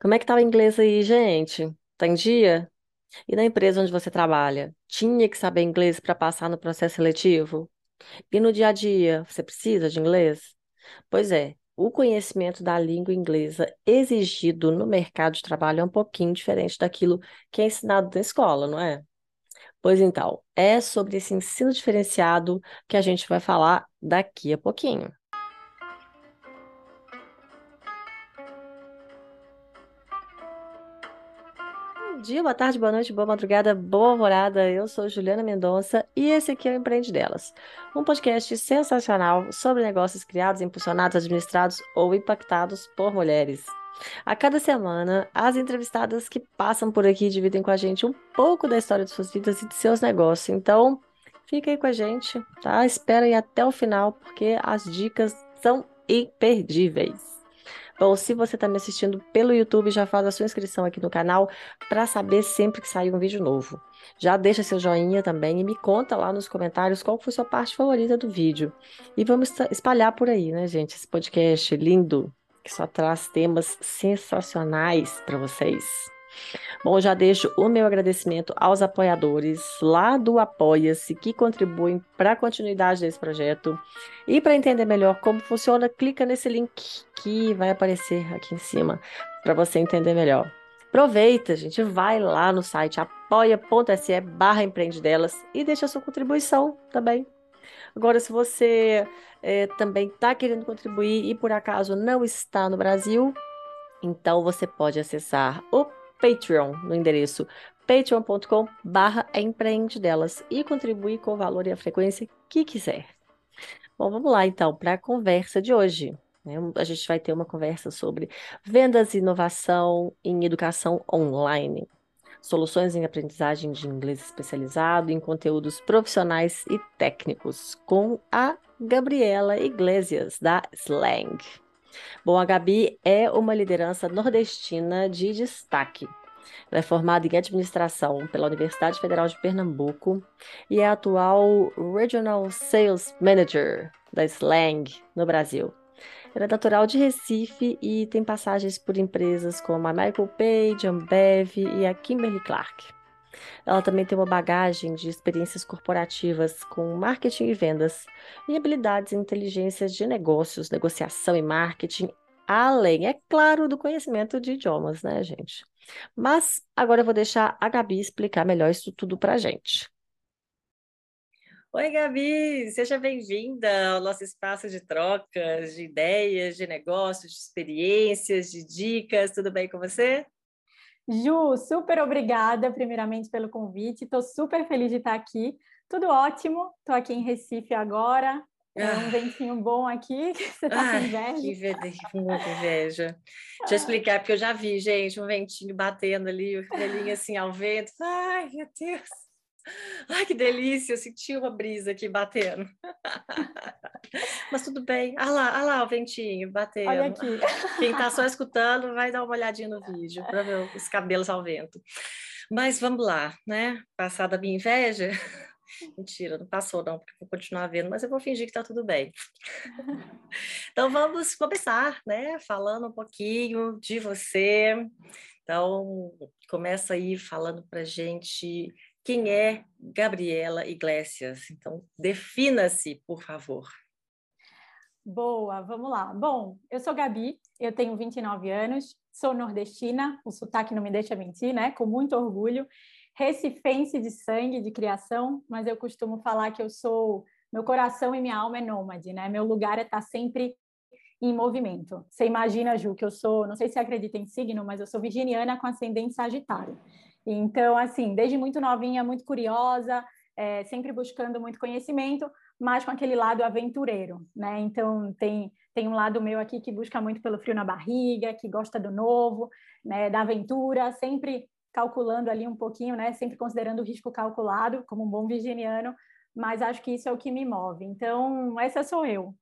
Como é que tá o inglês aí, gente? Tá em dia? E na empresa onde você trabalha? Tinha que saber inglês para passar no processo seletivo? E no dia a dia, você precisa de inglês? Pois é, o conhecimento da língua inglesa exigido no mercado de trabalho é um pouquinho diferente daquilo que é ensinado na escola, não é? Pois então, é sobre esse ensino diferenciado que a gente vai falar daqui a pouquinho. Bom dia, boa tarde, boa noite, boa madrugada, boa alvorada. Eu sou Juliana Mendonça e esse aqui é o Empreende Delas, um podcast sensacional sobre negócios criados, impulsionados, administrados ou impactados por mulheres. A cada semana, as entrevistadas que passam por aqui dividem com a gente um pouco da história de suas vidas e de seus negócios. Então, fica aí com a gente, tá? Espera aí até o final, porque as dicas são imperdíveis. Bom, se você está me assistindo pelo YouTube, já faz a sua inscrição aqui no canal para saber sempre que sair um vídeo novo. Já deixa seu joinha também e me conta lá nos comentários qual foi sua parte favorita do vídeo. E vamos espalhar por aí, né, gente? Esse podcast lindo que só traz temas sensacionais para vocês. Bom, já deixo o meu agradecimento aos apoiadores lá do Apoia-se que contribuem para a continuidade desse projeto. E para entender melhor como funciona, clica nesse link que vai aparecer aqui em cima para você entender melhor. Aproveita, gente, vai lá no site apoia.se barra empreendedelas e deixa a sua contribuição também. Agora, se você é, também está querendo contribuir e por acaso não está no Brasil, então você pode acessar o Patreon, no endereço patreon.com barra delas e contribuir com o valor e a frequência que quiser. Bom, vamos lá então para a conversa de hoje. Né? A gente vai ter uma conversa sobre vendas e inovação em educação online, soluções em aprendizagem de inglês especializado em conteúdos profissionais e técnicos, com a Gabriela Iglesias, da Slang. Bom, a Gabi é uma liderança nordestina de destaque. Ela é formada em administração pela Universidade Federal de Pernambuco e é atual Regional Sales Manager da Slang no Brasil. Ela é natural de Recife e tem passagens por empresas como a Michael Page, Ambev e a Kimberly Clark. Ela também tem uma bagagem de experiências corporativas com marketing e vendas e habilidades em inteligências de negócios, negociação e marketing, além, é claro, do conhecimento de idiomas, né, gente? Mas agora eu vou deixar a Gabi explicar melhor isso tudo para gente. Oi, Gabi, seja bem-vinda ao nosso espaço de trocas, de ideias, de negócios, de experiências, de dicas. Tudo bem com você? Ju, super obrigada, primeiramente, pelo convite. Estou super feliz de estar aqui. Tudo ótimo. Estou aqui em Recife agora. É um ah. ventinho bom aqui. Você está com inveja? Que inveja, muita inveja. Deixa eu explicar, porque eu já vi, gente, um ventinho batendo ali, o cabelinho assim ao vento. Ai, meu Deus. Ai, que delícia, eu senti uma brisa aqui batendo. Mas tudo bem. Ah lá, ah lá o ventinho batendo. Olha aqui. Quem está só escutando vai dar uma olhadinha no vídeo para ver os cabelos ao vento. Mas vamos lá, né? Passada a minha inveja. Mentira, não passou não, porque vou continuar vendo, mas eu vou fingir que está tudo bem. Então vamos começar, né? Falando um pouquinho de você. Então, começa aí falando para gente quem é Gabriela Iglesias. Então, defina-se, por favor. Boa, vamos lá. Bom, eu sou Gabi, eu tenho 29 anos, sou nordestina, o sotaque não me deixa mentir, né? Com muito orgulho. Recifense de sangue, de criação, mas eu costumo falar que eu sou. Meu coração e minha alma é nômade, né? Meu lugar é estar sempre em movimento. Você imagina, Ju, que eu sou, não sei se acredita em signo, mas eu sou virginiana com ascendente sagitário. Então, assim, desde muito novinha, muito curiosa, é, sempre buscando muito conhecimento, mas com aquele lado aventureiro, né? Então, tem, tem um lado meu aqui que busca muito pelo frio na barriga, que gosta do novo, né, da aventura, sempre calculando ali um pouquinho, né? Sempre considerando o risco calculado, como um bom virginiano, mas acho que isso é o que me move. Então, essa sou eu.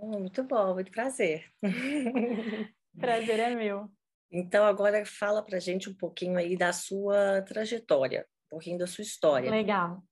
Muito bom, muito prazer. prazer é meu. Então, agora fala para gente um pouquinho aí da sua trajetória, um pouquinho da sua história. Legal.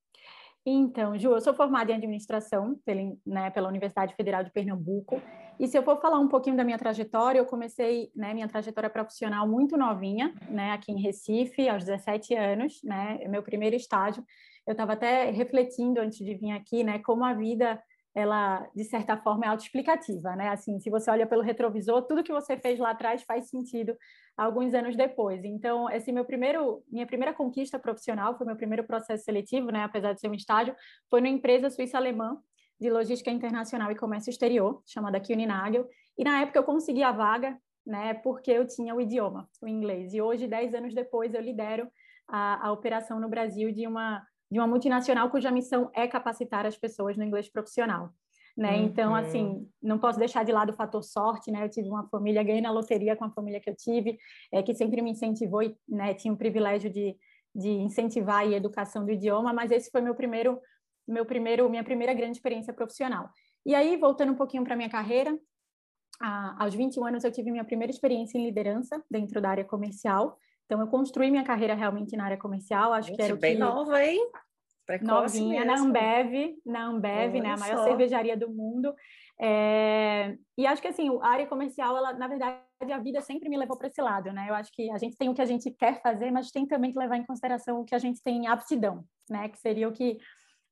Então, Ju, eu sou formada em administração pela, né, pela Universidade Federal de Pernambuco E se eu for falar um pouquinho da minha trajetória, eu comecei, né, minha trajetória profissional muito novinha, né, aqui em Recife, aos 17 anos, né, meu primeiro estágio. Eu estava até refletindo antes de vir aqui, né, como a vida ela de certa forma é autoexplicativa, né? Assim, se você olha pelo retrovisor, tudo que você fez lá atrás faz sentido alguns anos depois. Então, esse meu primeiro, minha primeira conquista profissional foi meu primeiro processo seletivo, né? Apesar de ser um estágio, foi numa empresa suíça-alemã de logística internacional e comércio exterior, chamada Kuehne+Nagel. E na época eu consegui a vaga, né? Porque eu tinha o idioma, o inglês. E hoje, dez anos depois, eu lidero a, a operação no Brasil de uma de uma multinacional cuja missão é capacitar as pessoas no inglês profissional. Né? Uhum. Então, assim, não posso deixar de lado o fator sorte, né? Eu tive uma família, ganhei na loteria com a família que eu tive, é, que sempre me incentivou e né, tinha o privilégio de, de incentivar a educação do idioma, mas esse foi meu primeiro, meu primeiro, minha primeira grande experiência profissional. E aí, voltando um pouquinho para minha carreira, a, aos 21 anos eu tive minha primeira experiência em liderança dentro da área comercial, então, eu construí minha carreira realmente na área comercial, acho Gente, que era o bem que... nova, hein? Precoce Novinha, mesmo. na Ambev, na Ambev, né, a maior só. cervejaria do mundo. É... E acho que, assim, a área comercial, ela, na verdade, a vida sempre me levou para esse lado, né? Eu acho que a gente tem o que a gente quer fazer, mas tem também que levar em consideração o que a gente tem aptidão, né? Que seria o que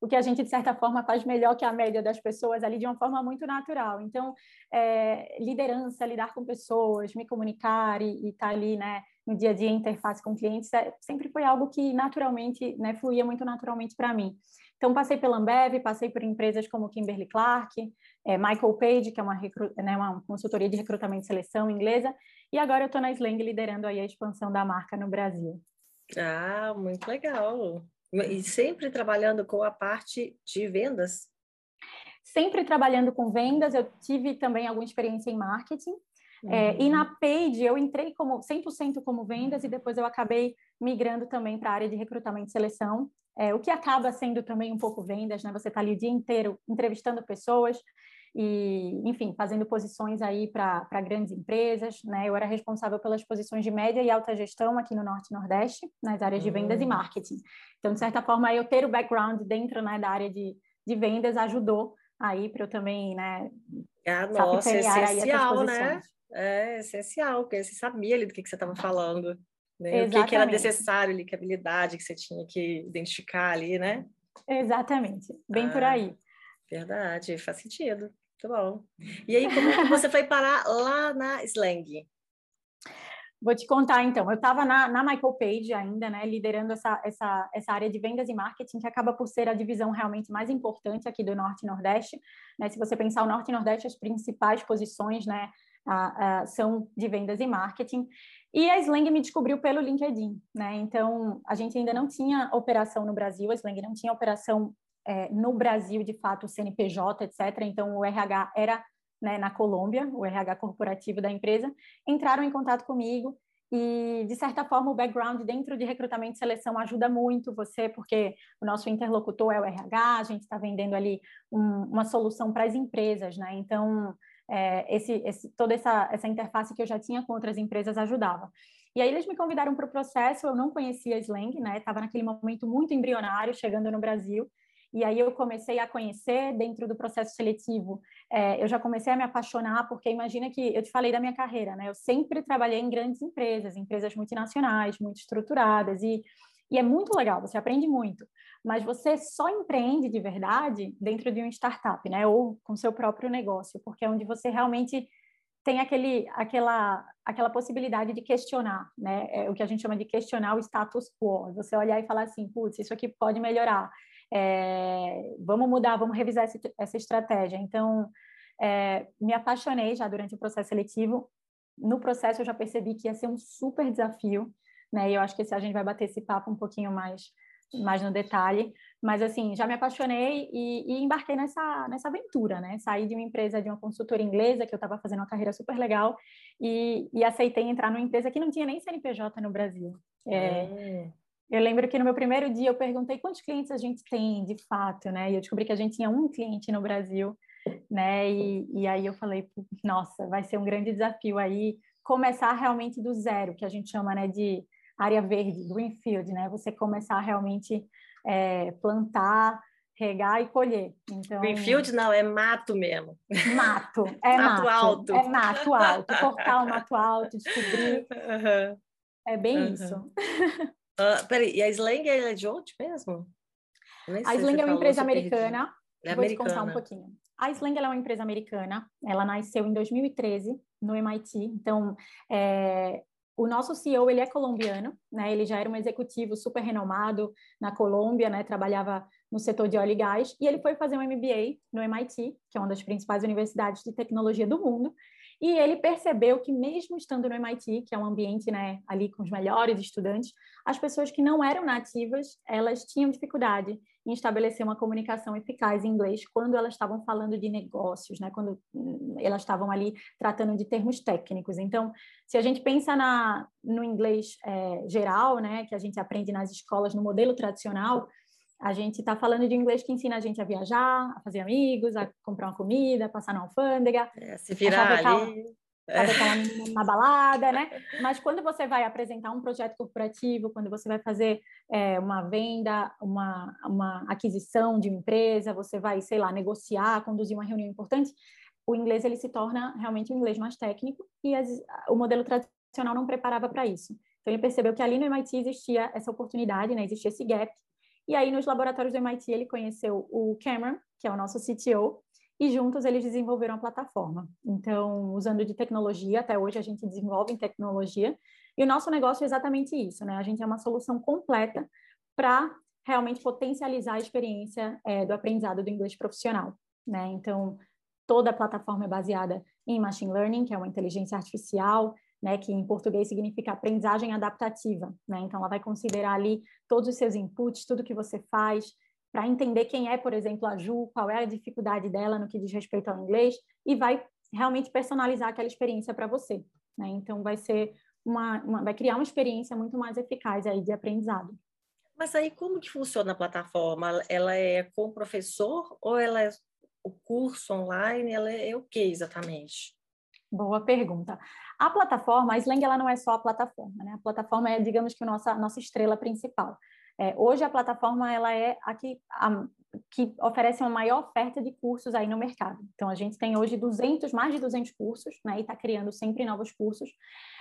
o que a gente, de certa forma, faz melhor que a média das pessoas ali, de uma forma muito natural. Então, é, liderança, lidar com pessoas, me comunicar e estar tá ali, né, no dia a dia, interface com clientes, é, sempre foi algo que naturalmente, né, fluía muito naturalmente para mim. Então, passei pela Ambev, passei por empresas como Kimberly Clark, é, Michael Page, que é uma, né, uma consultoria de recrutamento e seleção inglesa, e agora eu estou na Slang liderando aí a expansão da marca no Brasil. Ah, muito legal. E sempre trabalhando com a parte de vendas? Sempre trabalhando com vendas, eu tive também alguma experiência em marketing, Uhum. É, e na Page eu entrei como 100% como vendas e depois eu acabei migrando também para a área de recrutamento e seleção, é, o que acaba sendo também um pouco vendas, né? Você está ali o dia inteiro entrevistando pessoas e, enfim, fazendo posições aí para grandes empresas, né? Eu era responsável pelas posições de média e alta gestão aqui no Norte e Nordeste, nas áreas de vendas e hum. marketing. Então, de certa forma, eu ter o background dentro né, da área de, de vendas ajudou aí para eu também, né? Ah, nossa, essencial, né? É essencial, porque você sabia ali do que, que você estava falando, né? O que, que, era necessário ali, que habilidade que você tinha que identificar ali, né? Exatamente, bem ah, por aí. Verdade, faz sentido. Muito bom. E aí, como que você foi parar lá na Slang? Vou te contar, então. Eu estava na, na, Michael Page ainda, né, liderando essa, essa, essa área de vendas e marketing, que acaba por ser a divisão realmente mais importante aqui do Norte e Nordeste. Né? Se você pensar o Norte e Nordeste, as principais posições, né, a, são de vendas e marketing. E a Slang me descobriu pelo LinkedIn, né? Então, a gente ainda não tinha operação no Brasil, a Slang não tinha operação é, no Brasil, de fato, CNPJ, etc. Então, o RH era né, na Colômbia, o RH corporativo da empresa. Entraram em contato comigo e, de certa forma, o background dentro de recrutamento e seleção ajuda muito você, porque o nosso interlocutor é o RH, a gente está vendendo ali um, uma solução para as empresas, né? Então, é, esse, esse, toda essa, essa interface que eu já tinha com outras empresas ajudava. E aí eles me convidaram para o processo, eu não conhecia a Slang, né? Estava naquele momento muito embrionário, chegando no Brasil. E aí eu comecei a conhecer dentro do processo seletivo. É, eu já comecei a me apaixonar, porque imagina que eu te falei da minha carreira, né? Eu sempre trabalhei em grandes empresas, empresas multinacionais, muito estruturadas, e, e é muito legal, você aprende muito mas você só empreende de verdade dentro de uma startup, né? Ou com seu próprio negócio, porque é onde você realmente tem aquele, aquela, aquela possibilidade de questionar, né? É o que a gente chama de questionar o status quo. Você olhar e falar assim, putz, isso aqui pode melhorar. É, vamos mudar, vamos revisar essa, essa estratégia. Então, é, me apaixonei já durante o processo seletivo. No processo, eu já percebi que ia ser um super desafio, né? E eu acho que se a gente vai bater esse papo um pouquinho mais mais no detalhe, mas assim, já me apaixonei e, e, embarquei nessa, nessa aventura, né? Saí de uma empresa, de uma consultora inglesa, que eu estava fazendo uma carreira super legal, e, e, aceitei entrar numa empresa que não tinha nem CNPJ no Brasil. É, é. Eu lembro que no meu primeiro dia eu perguntei quantos clientes a gente tem de fato, né? E eu descobri que a gente tinha um cliente no Brasil, né? E, e aí eu falei, nossa, vai ser um grande desafio aí começar realmente do zero, que a gente chama, né, de área verde, greenfield, né? Você começar a realmente é, plantar regar e colher. Então, Greenfield não, é mato mesmo. Mato, é mato, mato alto. É mato alto, cortar o mato alto, descobrir. Uhum. É bem uhum. isso. Uh, peraí, e a Slang é de onde mesmo? A Slang é uma empresa americana. É Vou americana. te contar um pouquinho. A Slang é uma empresa americana. Ela nasceu em 2013 no MIT. Então, é, o nosso CEO ele é colombiano, né? Ele já era um executivo super renomado na Colômbia, né? Trabalhava no setor de óleo e gás e ele foi fazer um MBA no MIT, que é uma das principais universidades de tecnologia do mundo. E ele percebeu que mesmo estando no MIT, que é um ambiente, né, ali com os melhores estudantes, as pessoas que não eram nativas, elas tinham dificuldade em estabelecer uma comunicação eficaz em inglês quando elas estavam falando de negócios, né? quando hum, elas estavam ali tratando de termos técnicos. Então, se a gente pensa na, no inglês é, geral, né, que a gente aprende nas escolas no modelo tradicional, a gente está falando de inglês que ensina a gente a viajar, a fazer amigos, a comprar uma comida, a passar na alfândega, é, se virar ali sabe, uma balada, né? Mas quando você vai apresentar um projeto corporativo, quando você vai fazer é, uma venda, uma, uma aquisição de empresa, você vai, sei lá, negociar, conduzir uma reunião importante, o inglês ele se torna realmente um inglês mais técnico e as, o modelo tradicional não preparava para isso. Então ele percebeu que ali no MIT existia essa oportunidade, né? Existia esse gap. E aí nos laboratórios do MIT ele conheceu o Cameron, que é o nosso CTO, e juntos eles desenvolveram a plataforma. Então, usando de tecnologia, até hoje a gente desenvolve em tecnologia, e o nosso negócio é exatamente isso, né? A gente é uma solução completa para realmente potencializar a experiência é, do aprendizado do inglês profissional, né? Então, toda a plataforma é baseada em machine learning, que é uma inteligência artificial, né, que em português significa aprendizagem adaptativa, né? Então ela vai considerar ali todos os seus inputs, tudo que você faz, para entender quem é, por exemplo, a Ju, qual é a dificuldade dela no que diz respeito ao inglês, e vai realmente personalizar aquela experiência para você. Né? Então, vai ser uma, uma, vai criar uma experiência muito mais eficaz aí de aprendizado. Mas aí como que funciona a plataforma? Ela é com o professor ou ela é o curso online? Ela é o que exatamente? Boa pergunta. A plataforma, a Slang, ela não é só a plataforma, né? A plataforma é, digamos que, a nossa, nossa estrela principal. É, hoje a plataforma ela é a que, a, que oferece uma maior oferta de cursos aí no mercado. Então a gente tem hoje 200, mais de 200 cursos, né, e está criando sempre novos cursos.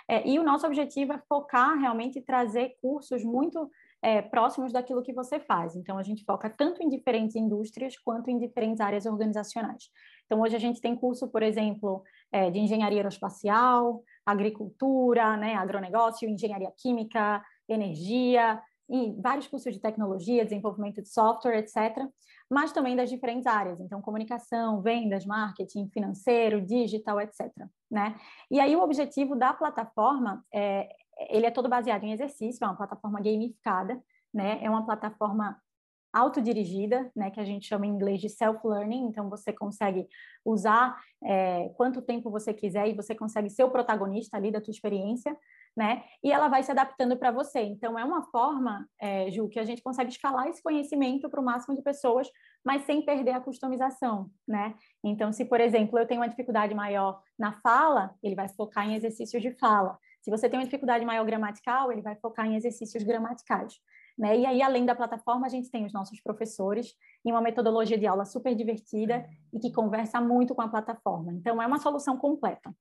É, e o nosso objetivo é focar realmente trazer cursos muito é, próximos daquilo que você faz. Então a gente foca tanto em diferentes indústrias quanto em diferentes áreas organizacionais. Então hoje a gente tem curso, por exemplo, é, de engenharia aeroespacial, agricultura, né, agronegócio, engenharia química, energia, e vários cursos de tecnologia, desenvolvimento de software, etc., mas também das diferentes áreas, então comunicação, vendas, marketing, financeiro, digital, etc. Né? E aí o objetivo da plataforma é, ele é todo baseado em exercício, é uma plataforma gamificada, né? É uma plataforma autodirigida, né, que a gente chama em inglês de self-learning, então você consegue usar é, quanto tempo você quiser e você consegue ser o protagonista ali da tua experiência, né? E ela vai se adaptando para você. Então, é uma forma, é, Ju, que a gente consegue escalar esse conhecimento para o máximo de pessoas, mas sem perder a customização, né? Então, se, por exemplo, eu tenho uma dificuldade maior na fala, ele vai focar em exercícios de fala. Se você tem uma dificuldade maior gramatical, ele vai focar em exercícios gramaticais. Né? E aí, além da plataforma, a gente tem os nossos professores em uma metodologia de aula super divertida e que conversa muito com a plataforma. Então, é uma solução completa.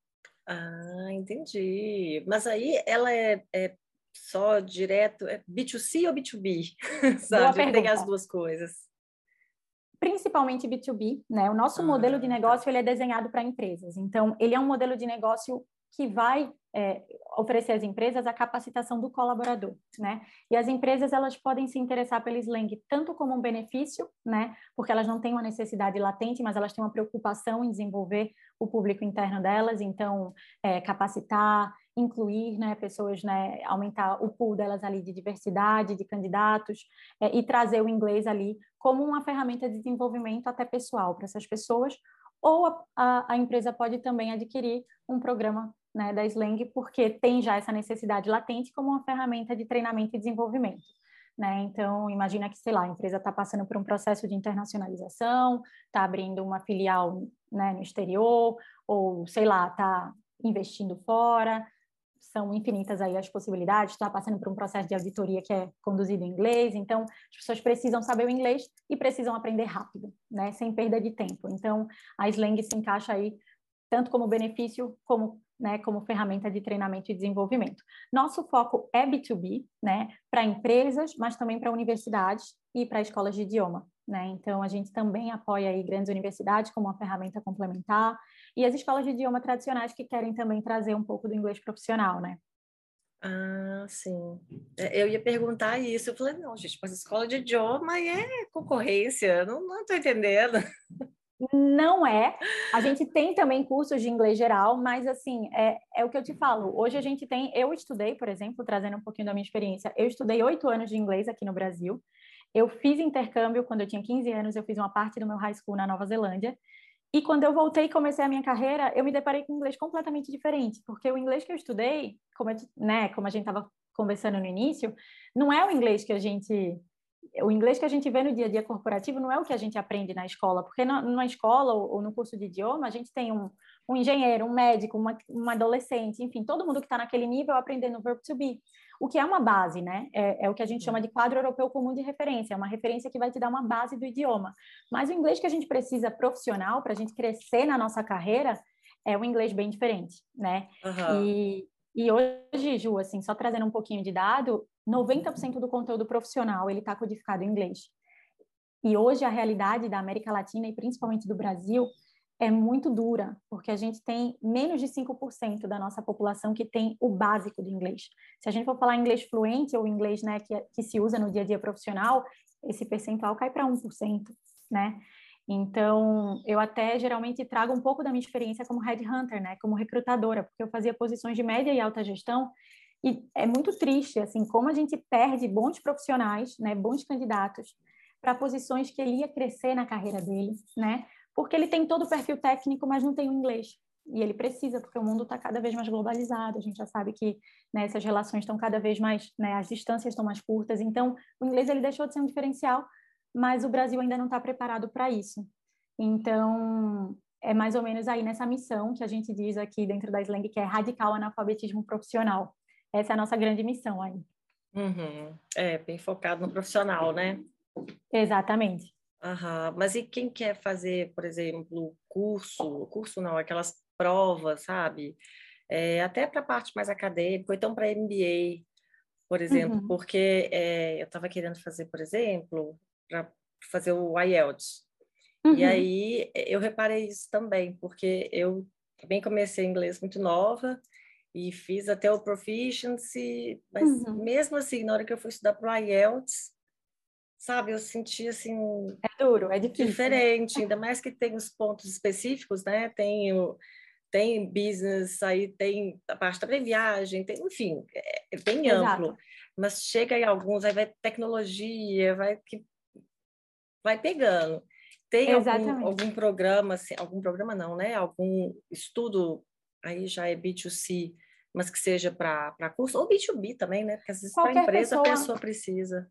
Ah, entendi. Mas aí ela é, é só direto, é B2C ou B2B? Sabe? Tem as duas coisas. Principalmente B2B, né? O nosso ah, modelo de tá. negócio ele é desenhado para empresas. Então, ele é um modelo de negócio que vai é, oferecer às empresas a capacitação do colaborador, né? E as empresas elas podem se interessar pelo Slang tanto como um benefício, né? Porque elas não têm uma necessidade latente, mas elas têm uma preocupação em desenvolver o público interno delas, então é, capacitar, incluir, né? Pessoas, né? Aumentar o pool delas ali de diversidade de candidatos é, e trazer o inglês ali como uma ferramenta de desenvolvimento até pessoal para essas pessoas ou a, a, a, empresa pode também adquirir um programa né, da Slang, porque tem já essa necessidade latente como uma ferramenta de treinamento e desenvolvimento. Né? Então, imagina que, sei lá, a empresa está passando por um processo de internacionalização, está abrindo uma filial né, no exterior, ou, sei lá, está investindo fora. são infinitas aí as possibilidades, está passando por um processo de auditoria que é conduzido em inglês, então as pessoas precisam saber o inglês e precisam aprender rápido, né, sem perda de tempo. Então a Slang se encaixa aí tanto como benefício como né, como ferramenta de treinamento e desenvolvimento. Nosso foco é B2B, né, para empresas, mas também para universidades e para escolas de idioma. Né? Então, a gente também apoia aí grandes universidades como uma ferramenta complementar e as escolas de idioma tradicionais que querem também trazer um pouco do inglês profissional, né? Ah, sim. É, eu ia perguntar isso. Eu falei, não, gente, mas escola de idioma é concorrência, não estou entendendo. Não é. A gente tem também cursos de inglês geral, mas assim, é, é o que eu te falo. Hoje a gente tem, eu estudei, por exemplo, trazendo um pouquinho da minha experiência, eu estudei oito anos de inglês aqui no Brasil. Eu fiz intercâmbio quando eu tinha 15 anos, eu fiz uma parte do meu high school na Nova Zelândia. E quando eu voltei e comecei a minha carreira, eu me deparei com um inglês completamente diferente, porque o inglês que eu estudei, como, eu, né, como a gente estava conversando no início, não é o inglês que a gente o inglês que a gente vê no dia a dia corporativo não é o que a gente aprende na escola, porque na, numa escola ou, ou, no curso de idioma a gente tem um, um engenheiro, um médico, uma, uma adolescente, enfim, todo mundo que está naquele nível aprendendo o verbo to be, o que é uma base, né? É, é, o que a gente chama de quadro europeu comum de referência, é uma referência que vai te dar uma base do idioma. Mas o inglês que a gente precisa profissional para a gente crescer na nossa carreira é um inglês bem diferente, né? Uhum. E, e hoje, Ju, assim, só trazendo um pouquinho de dado, 90% do conteúdo profissional ele está codificado em inglês. E hoje a realidade da América Latina e principalmente do Brasil é muito dura, porque a gente tem menos de 5% da nossa população que tem o básico do inglês. Se a gente for falar inglês fluente ou inglês né, que, que se usa no dia a dia profissional, esse percentual cai para 1%, né? Então, eu até geralmente trago um pouco da minha experiência como headhunter, né, como recrutadora, porque eu fazia posições de média e alta gestão e é muito triste, assim, como a gente perde bons profissionais, né, bons candidatos para posições que ele ia crescer na carreira dele, né? Porque ele tem todo o perfil técnico, mas não tem o inglês. E ele precisa, porque o mundo está cada vez mais globalizado. A gente já sabe que né, essas relações estão cada vez mais, né, as distâncias estão mais curtas. Então, o inglês ele deixou de ser um diferencial, mas o Brasil ainda não está preparado para isso. Então, é mais ou menos aí nessa missão que a gente diz aqui dentro da Slang, que é radical analfabetismo profissional. Essa é a nossa grande missão aí. Uhum. É, bem focado no profissional, né? Exatamente. Uhum. Mas e quem quer fazer, por exemplo, curso, curso não, aquelas provas, sabe? É, até para a parte mais acadêmica, ou então para MBA, por exemplo, uhum. porque é, eu estava querendo fazer, por exemplo, para fazer o IELTS. Uhum. E aí eu reparei isso também, porque eu também comecei inglês muito nova e fiz até o proficiency, mas uhum. mesmo assim, na hora que eu fui estudar para o IELTS, sabe, eu senti assim é duro, é difícil. diferente, ainda mais que tem os pontos específicos, né? Tem o tem business, aí tem a parte da viagem, tem, enfim, é, é bem Exato. amplo. Mas chega em alguns, aí vai tecnologia, vai que vai pegando. Tem algum, algum programa, assim, algum programa não, né? Algum estudo aí já é B2C, mas que seja para curso, ou B2B também, né? Porque às vezes para empresa pessoa... a pessoa precisa.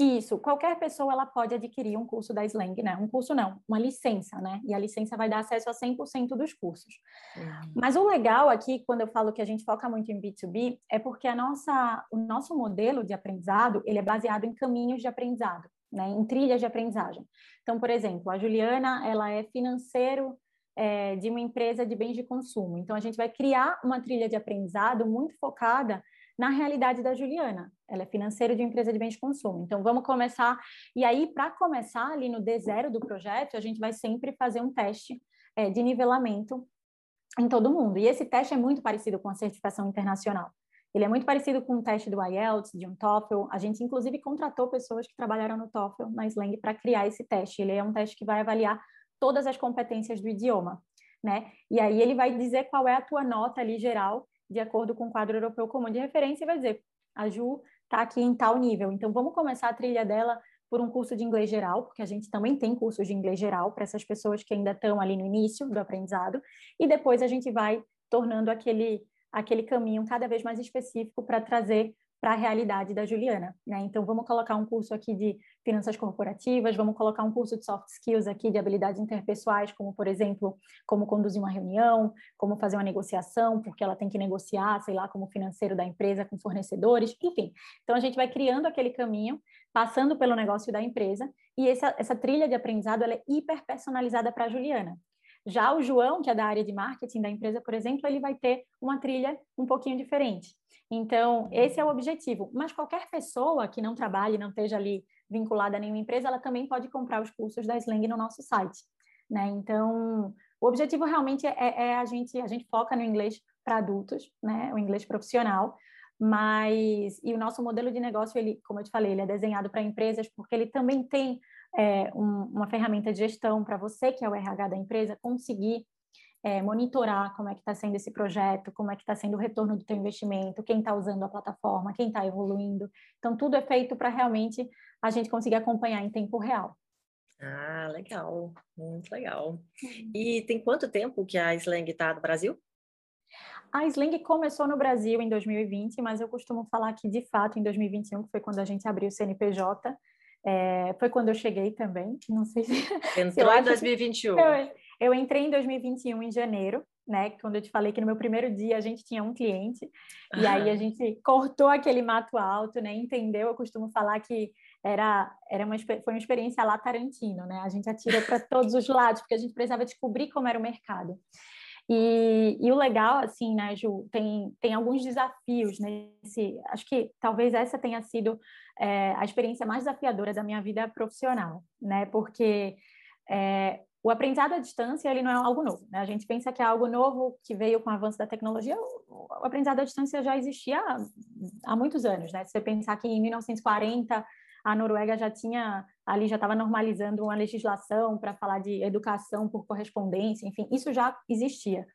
Isso, qualquer pessoa ela pode adquirir um curso da Slang, né? Um curso não, uma licença, né? E a licença vai dar acesso a 100% dos cursos. Uhum. Mas o legal aqui, quando eu falo que a gente foca muito em B2B, é porque a nossa, o nosso modelo de aprendizado, ele é baseado em caminhos de aprendizado, né? Em trilhas de aprendizagem. Então, por exemplo, a Juliana, ela é financeiro é, de uma empresa de bens de consumo. Então, a gente vai criar uma trilha de aprendizado muito focada na realidade da Juliana. Ela é financeira de uma empresa de bens de consumo. Então, vamos começar. E aí, para começar ali no D0 do projeto, a gente vai sempre fazer um teste é, de nivelamento em todo mundo. E esse teste é muito parecido com a certificação internacional. Ele é muito parecido com o teste do IELTS, de um TOEFL. A gente, inclusive, contratou pessoas que trabalharam no TOEFL, na Slang, para criar esse teste. Ele é um teste que vai avaliar todas as competências do idioma, né? E aí ele vai dizer qual é a tua nota ali geral, de acordo com o quadro europeu comum de referência, e vai dizer, a Ju está aqui em tal nível, então vamos começar a trilha dela por um curso de inglês geral, porque a gente também tem cursos de inglês geral para essas pessoas que ainda estão ali no início do aprendizado, e depois a gente vai tornando aquele, aquele caminho cada vez mais específico para trazer para a realidade da Juliana, né? Então vamos colocar um curso aqui de finanças corporativas, vamos colocar um curso de soft skills aqui de habilidades interpessoais, como por exemplo, como conduzir uma reunião, como fazer uma negociação, porque ela tem que negociar, sei lá, como financeiro da empresa com fornecedores, enfim. Então a gente vai criando aquele caminho, passando pelo negócio da empresa, e essa, essa trilha de aprendizado é hiper personalizada para a Juliana. Já o João, que é da área de marketing da empresa, por exemplo, ele vai ter uma trilha um pouquinho diferente. Então, esse é o objetivo. Mas qualquer pessoa que não trabalhe, não esteja ali vinculada a nenhuma empresa, ela também pode comprar os cursos da Slang no nosso site. Né? Então, o objetivo realmente é, é a gente a gente foca no inglês para adultos, né? O inglês profissional, mas e o nosso modelo de negócio ele, como eu te falei, ele é desenhado para empresas porque ele também tem é, um, uma ferramenta de gestão para você que é o RH da empresa conseguir é, monitorar como é que está sendo esse projeto, como é que está sendo o retorno do teu investimento, quem está usando a plataforma, quem está evoluindo. Então, tudo é feito para realmente a gente conseguir acompanhar em tempo real. Ah, legal, muito legal. Uhum. E tem quanto tempo que a Slang está no Brasil? A Slang começou no Brasil em 2020, mas eu costumo falar que, de fato, em 2021, que foi quando a gente abriu o CNPJ, é, foi quando eu cheguei também, não sei se... Entrou em 2021. Eu, eu entrei em 2021, em janeiro, né? Quando eu te falei que no meu primeiro dia a gente tinha um cliente, e aí a gente cortou aquele mato alto, né? Entendeu? Eu costumo falar que era, era uma, foi uma experiência lá Tarantino, né? A gente atirou para todos os lados, porque a gente precisava descobrir como era o mercado. E, e, o legal, assim, né, Ju, tem, tem alguns desafios nesse. Acho que talvez essa tenha sido é, a experiência mais desafiadora da minha vida profissional, né? Porque é, o aprendizado à distância ele não é algo novo. Né? A gente pensa que é algo novo que veio com o avanço da tecnologia. O aprendizado à distância já existia há, há muitos anos. Né? Se você pensar que em 1940 a Noruega já tinha ali já estava normalizando uma legislação para falar de educação por correspondência, enfim, isso já existia.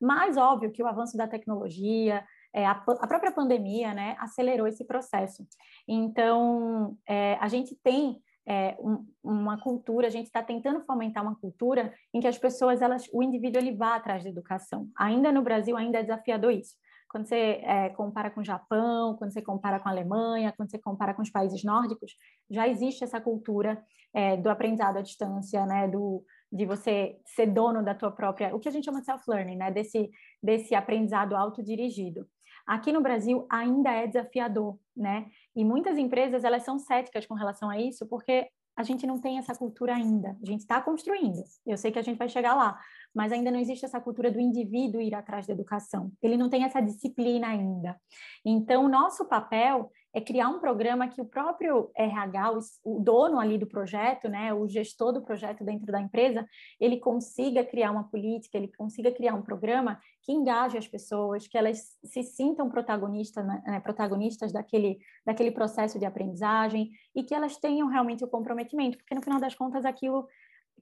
Mas óbvio que o avanço da tecnologia, é, a, a, própria pandemia, né, acelerou esse processo. Então, é, a gente tem é, um, uma cultura, a gente está tentando fomentar uma cultura em que as pessoas, elas, o indivíduo ele vá atrás da educação. Ainda no Brasil, ainda é desafiador isso. Quando você é, compara com o Japão, quando você compara com a Alemanha, quando você compara com os países nórdicos, já existe essa cultura é, do aprendizado à distância, né, do, de você ser dono da tua própria, o que a gente chama de self-learning, né, desse, desse aprendizado autodirigido. Aqui no Brasil ainda é desafiador, né? E muitas empresas elas são céticas com relação a isso, porque a gente não tem essa cultura ainda. A gente está construindo. Eu sei que a gente vai chegar lá, mas ainda não existe essa cultura do indivíduo ir atrás da educação. Ele não tem essa disciplina ainda. Então, nosso papel é criar um programa que o próprio RH, o, dono ali do projeto, né, o gestor do projeto dentro da empresa, ele consiga criar uma política, ele consiga criar um programa que engaje as pessoas, que elas se sintam protagonistas, né, protagonistas daquele, daquele processo de aprendizagem e que elas tenham realmente o comprometimento, porque no final das contas aquilo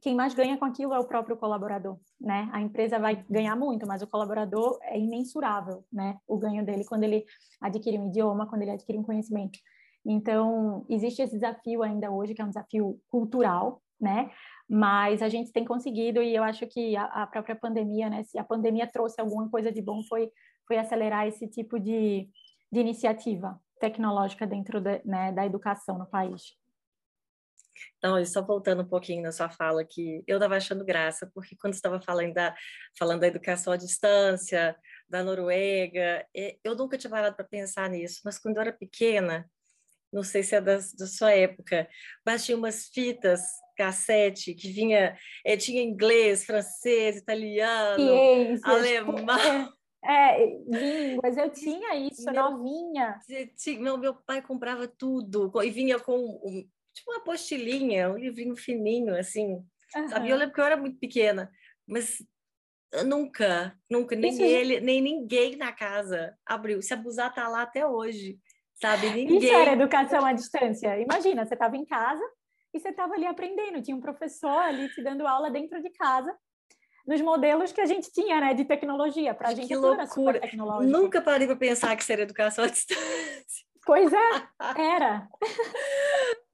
quem mais ganha com aquilo é o próprio colaborador, né? A empresa vai ganhar muito, mas o colaborador é imensurável, né? O ganho dele quando ele adquire um idioma, quando ele adquire um conhecimento. Então, existe esse desafio ainda hoje, que é um desafio cultural, né? Mas a gente tem conseguido, e eu acho que a, a própria pandemia, né? Se a pandemia trouxe alguma coisa de bom, foi, foi acelerar esse tipo de, de iniciativa tecnológica dentro de, né, da educação no país. Então, e só voltando um pouquinho na sua fala, que eu estava achando graça, porque quando estava falando da, falando da educação à distância, da Noruega, eu nunca tinha parado para pensar nisso, mas quando eu era pequena, não sei se é da, da sua época, mas tinha umas fitas cassete que vinha, é, tinha inglês, francês, italiano, Ciências, alemão. É, línguas, eu tinha isso, meu, novinha. Meu, meu pai comprava tudo e vinha com tipo uma apostilinha, um livrinho fininho, assim, uhum. sabe? Eu lembro que eu era muito pequena, mas nunca, nunca, nem Isso ele, nem ninguém na casa abriu. Se abusar, tá lá até hoje, sabe? Ninguém. Isso era educação à distância. Imagina, você estava em casa e você estava ali aprendendo, tinha um professor ali te dando aula dentro de casa, nos modelos que a gente tinha, né, de tecnologia. Para a gente que loucura! Nunca parei para pensar que seria educação à distância. Pois é, era.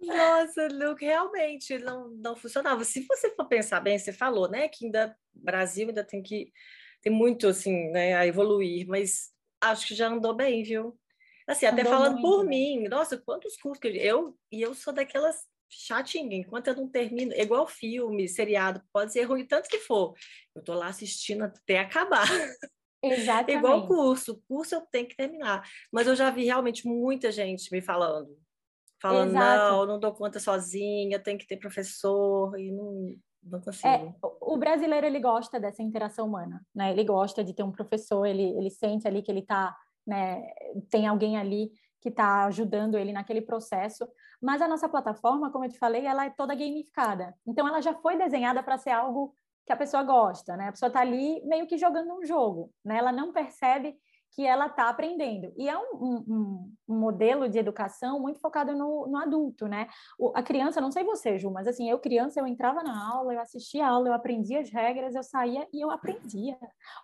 Nossa, Luke, realmente não, não funcionava. Se você for pensar bem, você falou, né, que ainda Brasil ainda tem que tem muito assim, né, a evoluir, mas acho que já andou bem, viu? Assim, até Andou falando muito, por né? mim, nossa, quantos cursos que eu, eu e eu sou daquelas chatinha, enquanto eu não termino, é igual filme, seriado, pode ser ruim tanto que for. Eu tô lá assistindo até acabar. Exatamente. igual curso, curso eu tenho que terminar. Mas eu já vi realmente muita gente me falando, falando, Exato. não, não dou conta sozinha, tem que ter professor, e não, não consigo. É, o brasileiro, ele gosta dessa interação humana, né? Ele gosta de ter um professor, ele, ele sente ali que ele tá, né, tem alguém ali que está ajudando ele naquele processo. Mas a nossa plataforma, como eu te falei, ela é toda gamificada. Então, ela já foi desenhada para ser algo que a pessoa gosta, né? A pessoa está ali meio que jogando um jogo, né? Ela não percebe que ela está aprendendo. E é um, um, um, modelo de educação muito focado no, no adulto, né? O, a criança, não sei você, Ju, mas assim, eu criança, eu entrava na aula, eu assistia a aula, eu aprendia as regras, eu saía e eu aprendia.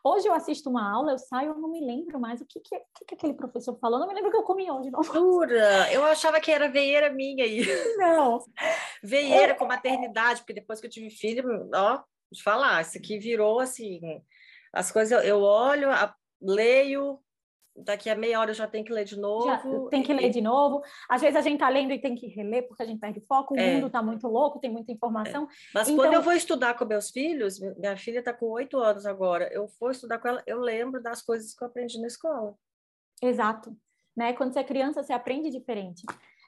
Hoje eu assisto uma aula, eu saio, eu não me lembro mais o que, que, que, que aquele professor falou, não me lembro o que eu comi hoje. Não. Jura? Eu achava que era veieira minha aí. Não. veieira é... com maternidade, porque depois que eu tive filho, ó, de falar, isso aqui virou assim, as coisas eu, olho, a, leio, daqui a meia hora eu já tenho que ler de novo. Já, tem que ler de novo. Às vezes a gente está lendo e tem que reler porque a gente perde foco, o é. mundo está muito louco, tem muita informação. É. Mas então... quando eu vou estudar com meus filhos, minha filha está com oito anos agora, eu vou estudar com ela, eu lembro das coisas que eu aprendi na escola. Exato. Né? Quando você é criança, você aprende diferente.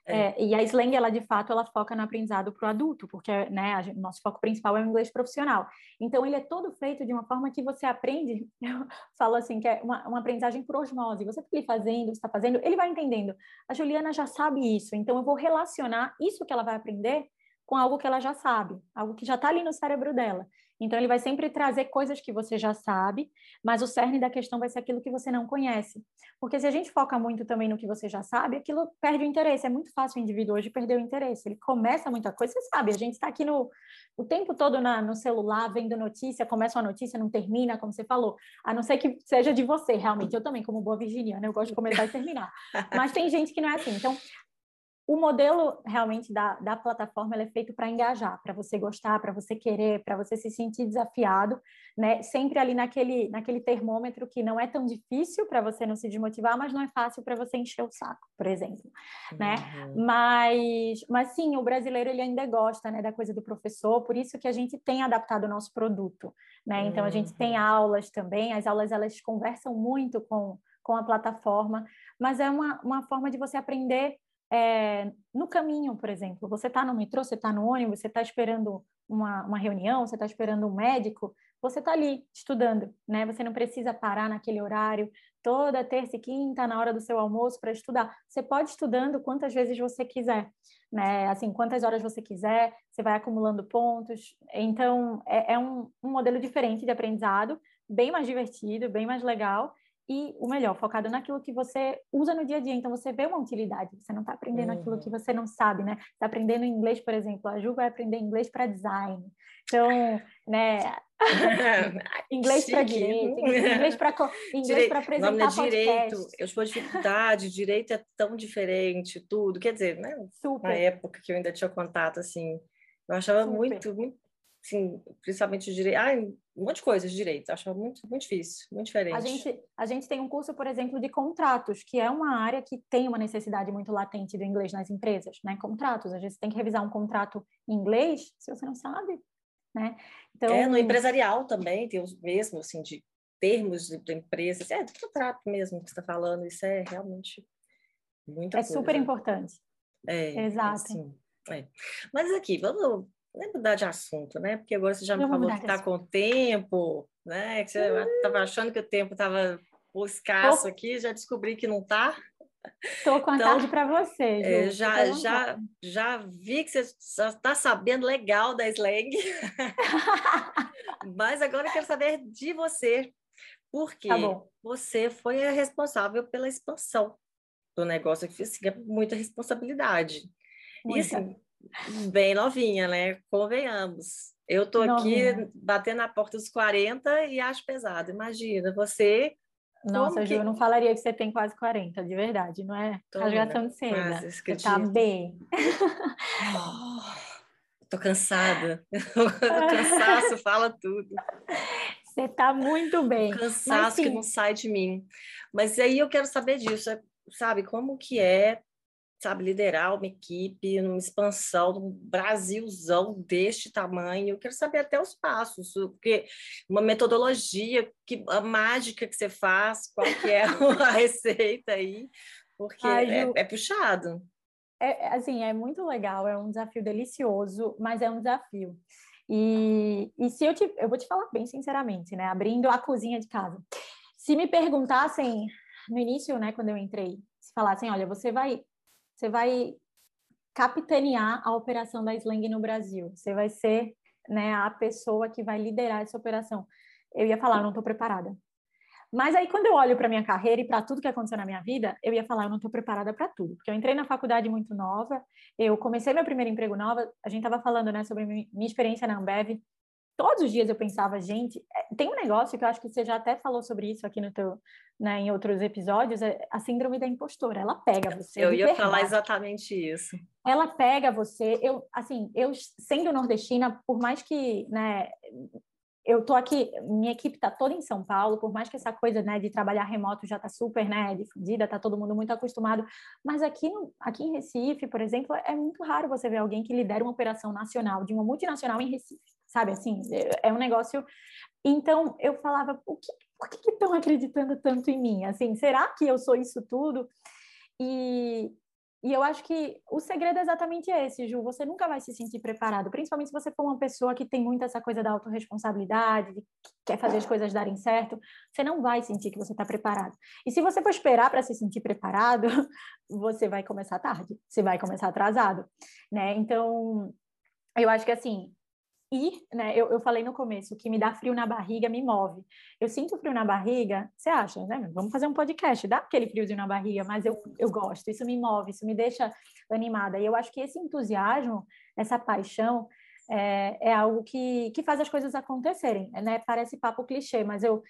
É. É, e a slang, ela de fato, ela foca no aprendizado para o adulto, porque né, o nosso foco principal é o inglês profissional. Então, ele é todo feito de uma forma que você aprende, eu falo assim, que é uma, uma aprendizagem por osmose. Você está ali fazendo, está fazendo, ele vai entendendo. A Juliana já sabe isso, então eu vou relacionar isso que ela vai aprender com algo que ela já sabe, algo que já está ali no cérebro dela. Então, ele vai sempre trazer coisas que você já sabe, mas o cerne da questão vai ser aquilo que você não conhece. Porque se a gente foca muito também no que você já sabe, aquilo perde o interesse. É muito fácil o indivíduo hoje perder o interesse. Ele começa muita coisa, você sabe, a gente está aqui no, o tempo todo na, no celular, vendo notícia, começa uma notícia, não termina, como você falou. A não ser que seja de você, realmente. Eu também, como boa virginiana, eu gosto de começar e terminar. Mas tem gente que não é assim. Então, o modelo realmente da, da plataforma é feito para engajar, para você gostar, para você querer, para você se sentir desafiado, né? Sempre ali naquele, naquele termômetro que não é tão difícil para você não se desmotivar, mas não é fácil para você encher o saco, por exemplo, né? uhum. Mas, mas sim, o brasileiro ele ainda gosta, né, da coisa do professor, por isso que a gente tem adaptado o nosso produto, né? Então a gente tem uhum. aulas também, as aulas elas conversam muito com com a plataforma, mas é uma, uma forma de você aprender é, no caminho, por exemplo, você está no metrô, você está no ônibus, você está esperando uma, uma reunião, você está esperando um médico, você está ali estudando, né? Você não precisa parar naquele horário toda terça e quinta na hora do seu almoço para estudar. Você pode estudando quantas vezes você quiser, né? Assim, quantas horas você quiser, você vai acumulando pontos. Então, é, é um, um modelo diferente de aprendizado, bem mais divertido, bem mais legal e o melhor, focado naquilo que você usa no dia a dia. Então, você vê uma utilidade, você não está aprendendo uhum. aquilo que você não sabe, né? Está aprendendo inglês, por exemplo, a Ju vai aprender inglês para design. Então, né? inglês para direito, inglês para inglês para apresentar nome é direito, eu tive dificuldade, direito é tão diferente, tudo. Quer dizer, né? Super. Na época que eu ainda tinha contato, assim, eu achava Super. muito, muito assim, principalmente direito, ah, um monte de coisas de direito, acho muito, muito difícil, muito diferente. A gente, a gente tem um curso, por exemplo, de contratos, que é uma área que tem uma necessidade muito latente do inglês nas empresas, né? Contratos, a gente tem que revisar um contrato em inglês, se você não sabe, né? Então... É, no empresarial também tem os mesmos, assim, de termos de, de empresas, é, do contrato mesmo que você está falando, isso é realmente muito É coisa. super importante. É, Exato. É, sim, é. Mas aqui, vamos nem mudar de assunto, né? Porque agora você já me falou que está com tempo, né? Que você estava achando que o tempo estava escasso Tô... aqui, já descobri que não está. Estou com a então, tarde para você, é, já, já, já vi que você está sabendo legal da slang. Mas agora eu quero saber de você. Porque tá você foi a responsável pela expansão do negócio, que assim, é muita responsabilidade. Muita. E assim, Bem novinha, né? Convenhamos. Eu tô novinha. aqui batendo na porta dos 40 e acho pesado. Imagina, você. Nossa, Ju, que... eu não falaria que você tem quase 40, de verdade, não é? Tô Rasgação de seda. Você tá bem. Oh, tô cansada. o cansaço fala tudo. Você tá muito bem. O cansaço Mas, que não sai de mim. Mas aí eu quero saber disso. É sabe, como que é, sabe, liderar uma equipe numa expansão, num Brasilzão deste tamanho. Eu quero saber até os passos, porque uma metodologia, que, a mágica que você faz, qual que é a receita aí, porque Ai, é, é puxado. É, assim, é muito legal, é um desafio delicioso, mas é um desafio. E, e se eu te, eu vou te falar bem sinceramente, né? Abrindo a cozinha de casa. Se me perguntassem no início, né, quando eu entrei, se falassem, olha, você vai, você vai capitanear a operação da Slang no Brasil, você vai ser, né, a pessoa que vai liderar essa operação. Eu ia falar, eu não estou preparada. Mas aí, quando eu olho para minha carreira e para tudo que aconteceu na minha vida, eu ia falar, eu não estou preparada para tudo. Porque eu entrei na faculdade muito nova, eu comecei meu primeiro emprego nova, a gente estava falando né, sobre minha experiência na Ambev. Todos os dias eu pensava, gente, é, tem um negócio que eu acho que você já até falou sobre isso aqui no teu, né, em outros episódios, é a síndrome da impostora. Ela pega você. Eu ia verdade. falar exatamente isso. Ela pega você. Eu, assim, eu sendo nordestina, por mais que, né, eu tô aqui, minha equipe tá toda em São Paulo, por mais que essa coisa, né, de trabalhar remoto já tá super, né, difundida, tá todo mundo muito acostumado, mas aqui, no, aqui em Recife, por exemplo, é muito raro você ver alguém que lidera uma operação nacional, de uma multinacional em Recife, sabe, assim, é, é um negócio... Então, eu falava, o que, por que estão acreditando tanto em mim? Assim, será que eu sou isso tudo? E, e eu acho que o segredo é exatamente esse, Ju. Você nunca vai se sentir preparado, principalmente se você for uma pessoa que tem muito essa coisa da autorresponsabilidade, que quer fazer as coisas darem certo. Você não vai sentir que você está preparado. E se você for esperar para se sentir preparado, você vai começar tarde, você vai começar atrasado, né? Então, eu acho que assim, ir, né? Eu, eu falei no começo que me dá frio na barriga, me move. Eu sinto frio na barriga, você acha, né? Vamos fazer um podcast, dá aquele friozinho na barriga, mas eu, eu gosto, isso me move, isso me deixa animada. E eu acho que esse entusiasmo, essa paixão, é, é algo que, que faz as coisas acontecerem, né? Parece papo clichê, mas eu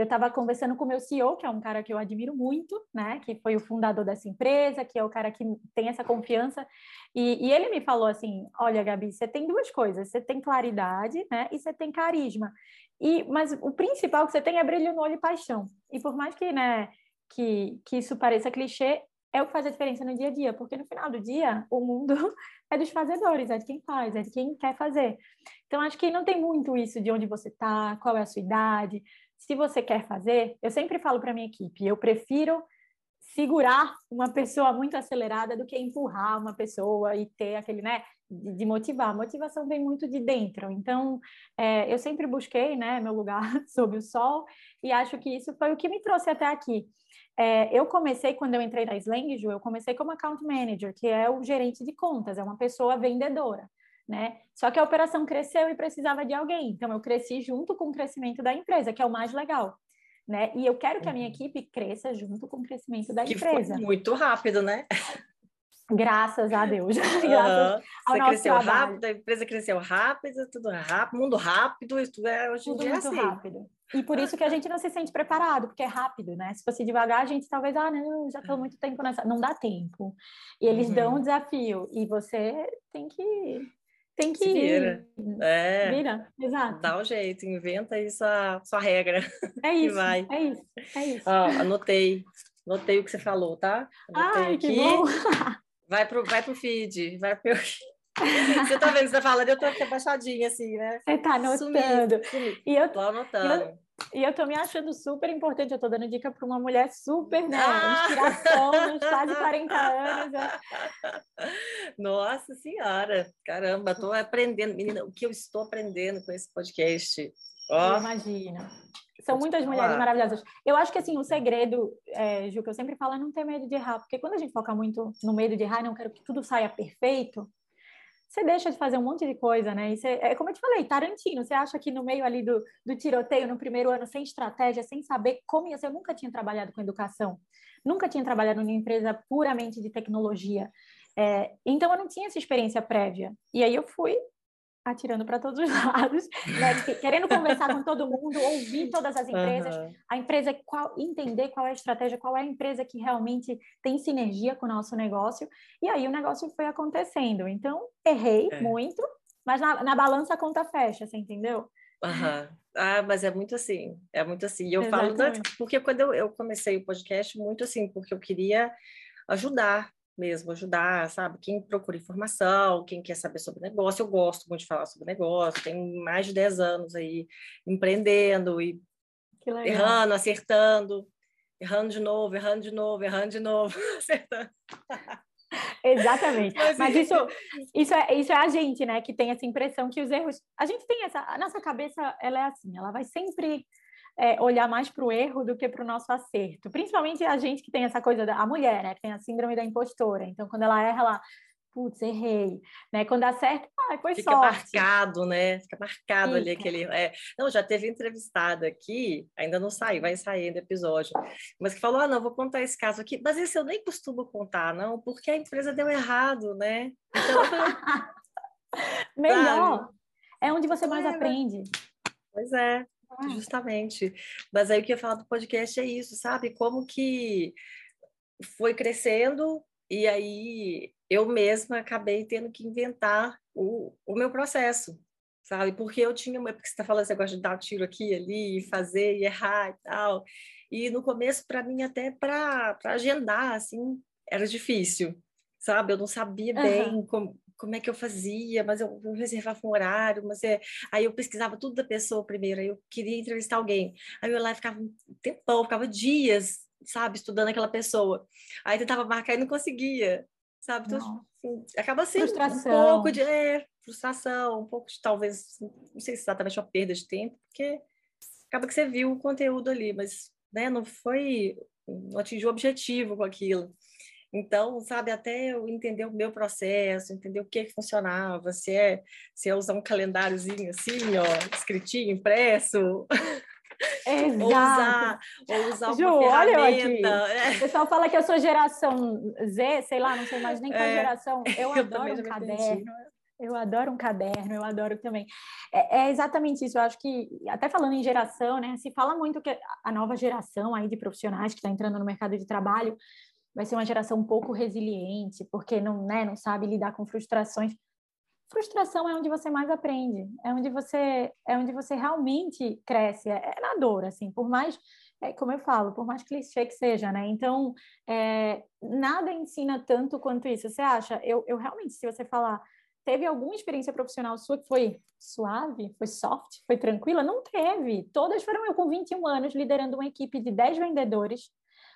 eu estava conversando com o meu CEO, que é um cara que eu admiro muito, né? Que foi o fundador dessa empresa, que é o cara que tem essa confiança. E, e ele me falou assim: olha, Gabi, você tem duas coisas, você tem claridade, né? E você tem carisma. E, mas o principal que você tem é brilho no olho e paixão. E por mais que, né, que, que isso pareça clichê, é o que faz a diferença no dia a dia, porque no final do dia, o mundo é dos fazedores, é de quem faz, é de quem quer fazer. Então, acho que não tem muito isso de onde você está, qual é a sua idade se você quer fazer, eu sempre falo para minha equipe, eu prefiro segurar uma pessoa muito acelerada do que empurrar uma pessoa e ter aquele, né, de, de motivar. A motivação vem muito de dentro. Então, é, eu sempre busquei, né, meu lugar sob o sol e acho que isso foi o que me trouxe até aqui. É, eu comecei, quando eu entrei na Slang, Ju, eu comecei como account manager, que é o gerente de contas, é uma pessoa vendedora né? Só que a operação cresceu e precisava de alguém. Então eu cresci junto com o crescimento da empresa, que é o mais legal. Né? E eu quero que a minha uhum. equipe cresça junto com o crescimento da que empresa. Foi muito rápido, né? Graças a Deus. Graças ao Você cresceu trabalho. rápido, a empresa cresceu rápido, tudo rápido, mundo rápido, isso é hoje em tudo dia muito assim. rápido. E por isso que a gente não se sente preparado, porque é rápido, né? Se fosse devagar, a gente talvez, ah, não, já estou muito tempo nessa. Não dá tempo. E eles uhum. dão um desafio. E você tem que tem que vira. É. Vira, exato. Dá um jeito, inventa aí sua, sua regra. É isso, vai. é isso, é isso. Ó, anotei, anotei o que você falou, tá? Anotei Ai, aqui. que bom. Vai pro, vai pro feed, vai pro... Você tá vendo, você falando, eu tô aqui abaixadinha, assim, né? Você tá anotando. Sumi, E eu tô anotando. Eu, e eu tô me achando super importante, eu tô dando dica para uma mulher super, né? Ah! Inspiração, nos quase 40 anos. Né? Nossa Senhora, caramba, tô aprendendo. Menina, o que eu estou aprendendo com esse podcast? Oh. Imagina. São muitas mulheres maravilhosas. Eu acho que assim, o segredo, é, Ju, que eu sempre falo é não ter medo de errar, porque quando a gente foca muito no medo de errar, não quero que tudo saia perfeito, você deixa de fazer um monte de coisa, né? Você, é como eu te falei, Tarantino, você acha que no meio ali do, do tiroteio, no primeiro ano, sem estratégia, sem saber como ia ser, eu nunca tinha trabalhado com educação, nunca tinha trabalhado numa empresa puramente de tecnologia. É, então eu não tinha essa experiência prévia. E aí eu fui atirando para todos os lados, né? querendo conversar com todo mundo, ouvir todas as empresas, uhum. a empresa qual, entender qual é a estratégia, qual é a empresa que realmente tem sinergia com o nosso negócio, e aí o negócio foi acontecendo. Então, errei é. muito, mas na, na balança a conta fecha, você entendeu? Uhum. Ah, mas é muito assim, é muito assim. E eu Exatamente. falo, porque quando eu, eu comecei o podcast, muito assim, porque eu queria ajudar mesmo, ajudar, sabe? Quem procura informação, quem quer saber sobre negócio, eu gosto muito de falar sobre negócio, tenho mais de 10 anos aí empreendendo e errando, acertando, errando de novo, errando de novo, errando de novo, acertando. Exatamente. Mas, Mas, isso, isso, é, isso é a gente, né? Que tem essa impressão que os erros. A gente tem essa. A nossa cabeça, ela é assim, ela vai sempre é, olhar mais para o erro do que para o nosso acerto. Principalmente a gente que tem essa coisa da a mulher, né? Que tem a síndrome da impostora. Então, quando ela erra, ela putz, errei, né? Quando acerta, ah, foi Fica sorte. marcado, né? Fica marcado Fica. ali aquele... É... Não, já teve entrevistada aqui, ainda não saiu, vai sair do episódio, mas que falou, ah, não, vou contar esse caso aqui, mas esse eu nem costumo contar, não, porque a empresa deu errado, né? Então... Melhor. Sabe? É onde você mais é, aprende. Pois é. Justamente. Mas aí o que eu ia falar do podcast é isso, sabe? Como que foi crescendo e aí eu mesma acabei tendo que inventar o, o meu processo, sabe? Porque eu tinha, porque você está falando, você gosta de dar um tiro aqui ali, fazer e errar e tal. E no começo, para mim, até para agendar, assim, era difícil, sabe? Eu não sabia bem uhum. como, como é que eu fazia, mas eu, reservava um horário, mas é... aí eu pesquisava tudo da pessoa primeiro, aí eu queria entrevistar alguém. Aí eu ia lá e ficava um tempão, ficava dias, sabe, estudando aquela pessoa. Aí tentava marcar e não conseguia sabe? Então, assim, acaba sendo frustração. um pouco de é, frustração, um pouco de talvez, não sei se exatamente uma perda de tempo, porque acaba que você viu o conteúdo ali, mas né, não foi, não atingiu o objetivo com aquilo. Então, sabe, até eu entender o meu processo, entender o que, que funcionava, se é, se é usar um calendáriozinho assim, ó, escritinho, impresso, Exato. Ou usar, ou usar Ju, uma olha aqui. É. O pessoal fala que eu sou geração Z, sei lá, não sei mais nem qual é. geração. Eu, eu adoro um caderno. Eu adoro um caderno, eu adoro também. É, é, exatamente isso. Eu acho que, até falando em geração, né? Se fala muito que a nova geração aí de profissionais que está entrando no mercado de trabalho vai ser uma geração um pouco resiliente, porque não, né, não sabe lidar com frustrações frustração é onde você mais aprende, é onde você é onde você realmente cresce, é, é na dor, assim, por mais é, como eu falo, por mais clichê que seja, né? Então, é, nada ensina tanto quanto isso. Você acha? Eu, eu realmente, se você falar, teve alguma experiência profissional sua que foi suave, foi soft, foi tranquila? Não teve. Todas foram eu com 21 anos liderando uma equipe de 10 vendedores,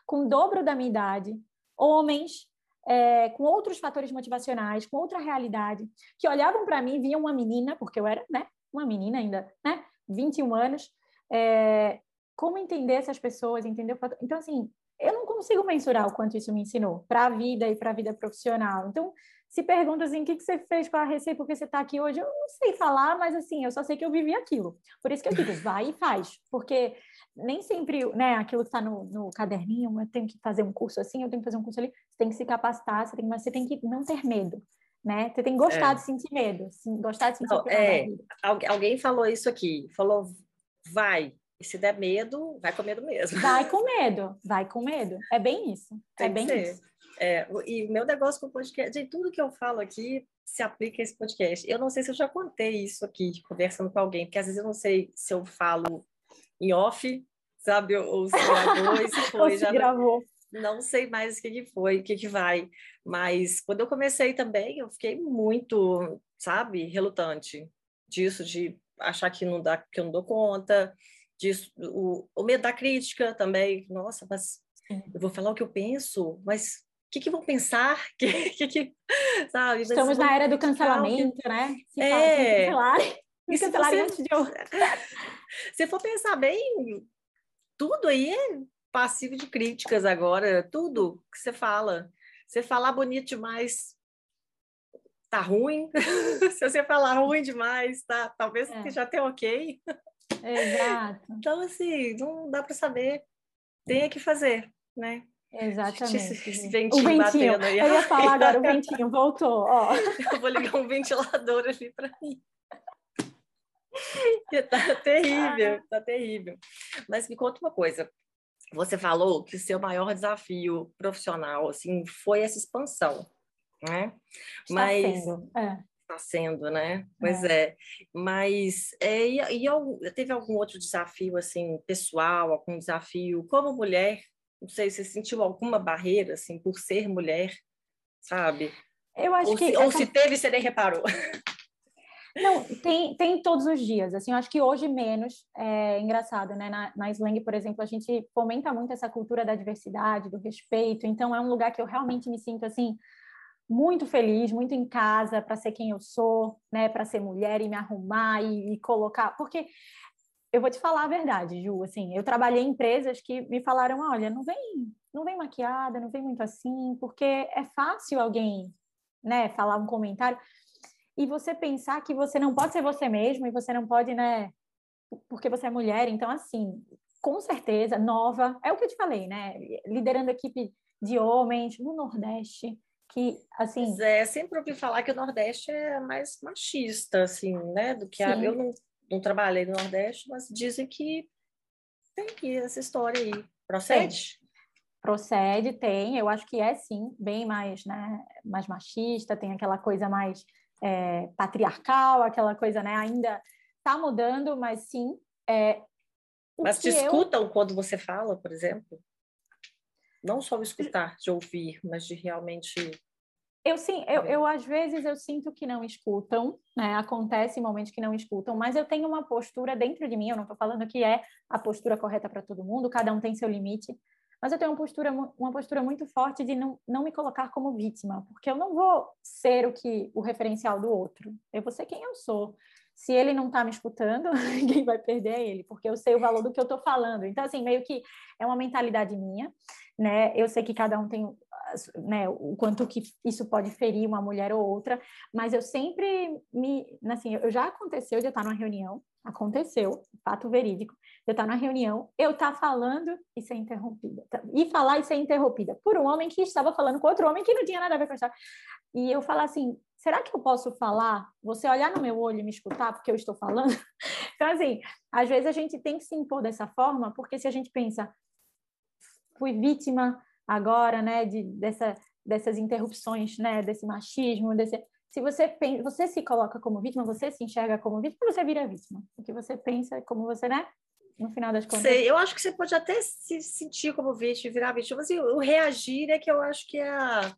com o dobro da minha idade, homens, é, com outros fatores motivacionais, com outra realidade, que olhavam para mim, viam uma menina, porque eu era, né, uma menina ainda, né, 21 anos, é, como entender essas pessoas, entender Então, assim, eu não consigo mensurar o quanto isso me ensinou para a vida e para a vida profissional. Então, se pergunta assim, o que, que você fez com a Receita, porque você está aqui hoje, eu não sei falar, mas assim, eu só sei que eu vivi aquilo. Por isso que eu digo, vai e faz, porque nem sempre, né, aquilo que está no, no, caderninho, eu tenho que fazer um curso assim, eu tenho que fazer um curso ali, você tem que se capacitar, você tem, mas você tem que não ter medo, né? Você tem que gostar é. de sentir medo, sim, gostar de sentir não, é, Alguém falou isso aqui, falou, vai, e se der medo, vai com medo mesmo. Vai com medo, vai com medo, é bem isso, é tem é bem isso. É, e o meu negócio com o podcast, de tudo que eu falo aqui se aplica a esse podcast. Eu não sei se eu já contei isso aqui, conversando com alguém, porque às vezes eu não sei se eu falo em off, sabe? Ou se gravou, e se foi. se já gravou. Não, não sei mais o que, que foi, o que, que vai. Mas quando eu comecei também, eu fiquei muito, sabe, relutante disso, de achar que não dá, que eu não dou conta, disso, o, o medo da crítica também. Nossa, mas eu vou falar o que eu penso, mas que, que vão pensar? Que, que, que, sabe? Estamos na era do cancelamento, né? Se é. Fala, e se você, antes de eu... se for pensar bem, tudo aí é passivo de críticas agora, tudo que você fala. Você falar bonito demais, tá ruim. se você falar ruim demais, tá, talvez é. já tenha ok. Exato. Então, assim, não dá para saber. Tem que fazer, né? Exatamente. Esse, o ventinho. Eu ia falar agora, o ventinho voltou. Ó. Eu vou ligar um ventilador ali para mim. tá terrível, tá terrível. Mas me conta uma coisa. Você falou que o seu maior desafio profissional, assim, foi essa expansão, né? Está Mas sendo. É. Está sendo, né? Pois é. é. Mas é, e, e, teve algum outro desafio assim pessoal, algum desafio como mulher? Não sei, você sentiu alguma barreira assim por ser mulher, sabe? Eu acho ou que se, essa... ou se teve, você nem reparou. Não, tem, tem todos os dias. Assim, eu acho que hoje menos. É engraçado, né? Na, na Slang, por exemplo, a gente fomenta muito essa cultura da diversidade, do respeito. Então, é um lugar que eu realmente me sinto assim muito feliz, muito em casa para ser quem eu sou, né? Para ser mulher e me arrumar e, e colocar. Porque eu vou te falar a verdade, Ju. Assim, eu trabalhei em empresas que me falaram, olha, não vem, não vem maquiada, não vem muito assim, porque é fácil alguém, né? Falar um comentário e você pensar que você não pode ser você mesmo e você não pode, né? Porque você é mulher. Então, assim, com certeza, nova, é o que eu te falei, né? Liderando equipe de homens no Nordeste, que, assim... Pois é, sempre ouvi falar que o Nordeste é mais machista, assim, né? Do que a... Eu não, não trabalhei no Nordeste, mas dizem que tem essa história aí. Procede? Tem. Procede, tem. Eu acho que é, sim, bem mais, né? Mais machista, tem aquela coisa mais é, patriarcal, aquela coisa, né? Ainda está mudando, mas sim. É, mas te escutam eu... quando você fala, por exemplo? Não só escutar, de ouvir, mas de realmente. Eu sim, eu, eu às vezes eu sinto que não escutam, né? Acontece momentos que não escutam, mas eu tenho uma postura dentro de mim, eu não estou falando que é a postura correta para todo mundo, cada um tem seu limite, mas eu tenho uma postura, uma postura muito forte de não, não me colocar como vítima, porque eu não vou ser o que o referencial do outro. Eu vou ser quem eu sou. Se ele não está me escutando, quem vai perder é ele, porque eu sei o valor do que eu estou falando. Então, assim, meio que é uma mentalidade minha, né? Eu sei que cada um tem né, o quanto que isso pode ferir uma mulher ou outra, mas eu sempre me, assim, eu já aconteceu de eu estar numa reunião, aconteceu, fato verídico, eu estar na reunião, eu estar falando e ser interrompida. E falar e ser interrompida por um homem que estava falando com outro homem que não tinha nada a ver com a história. E eu falar assim, será que eu posso falar? Você olhar no meu olho e me escutar porque eu estou falando? então, assim, às vezes a gente tem que se impor dessa forma, porque se a gente pensa, fui vítima agora, né, de, dessa, dessas interrupções, né, desse machismo, desse se você você se coloca como vítima, você se enxerga como vítima, você vira vítima. O que você pensa, como você, né? No final das contas. Sei, eu acho que você pode até se sentir como vítima, virar vítima, mas assim, o reagir é que eu acho que é a...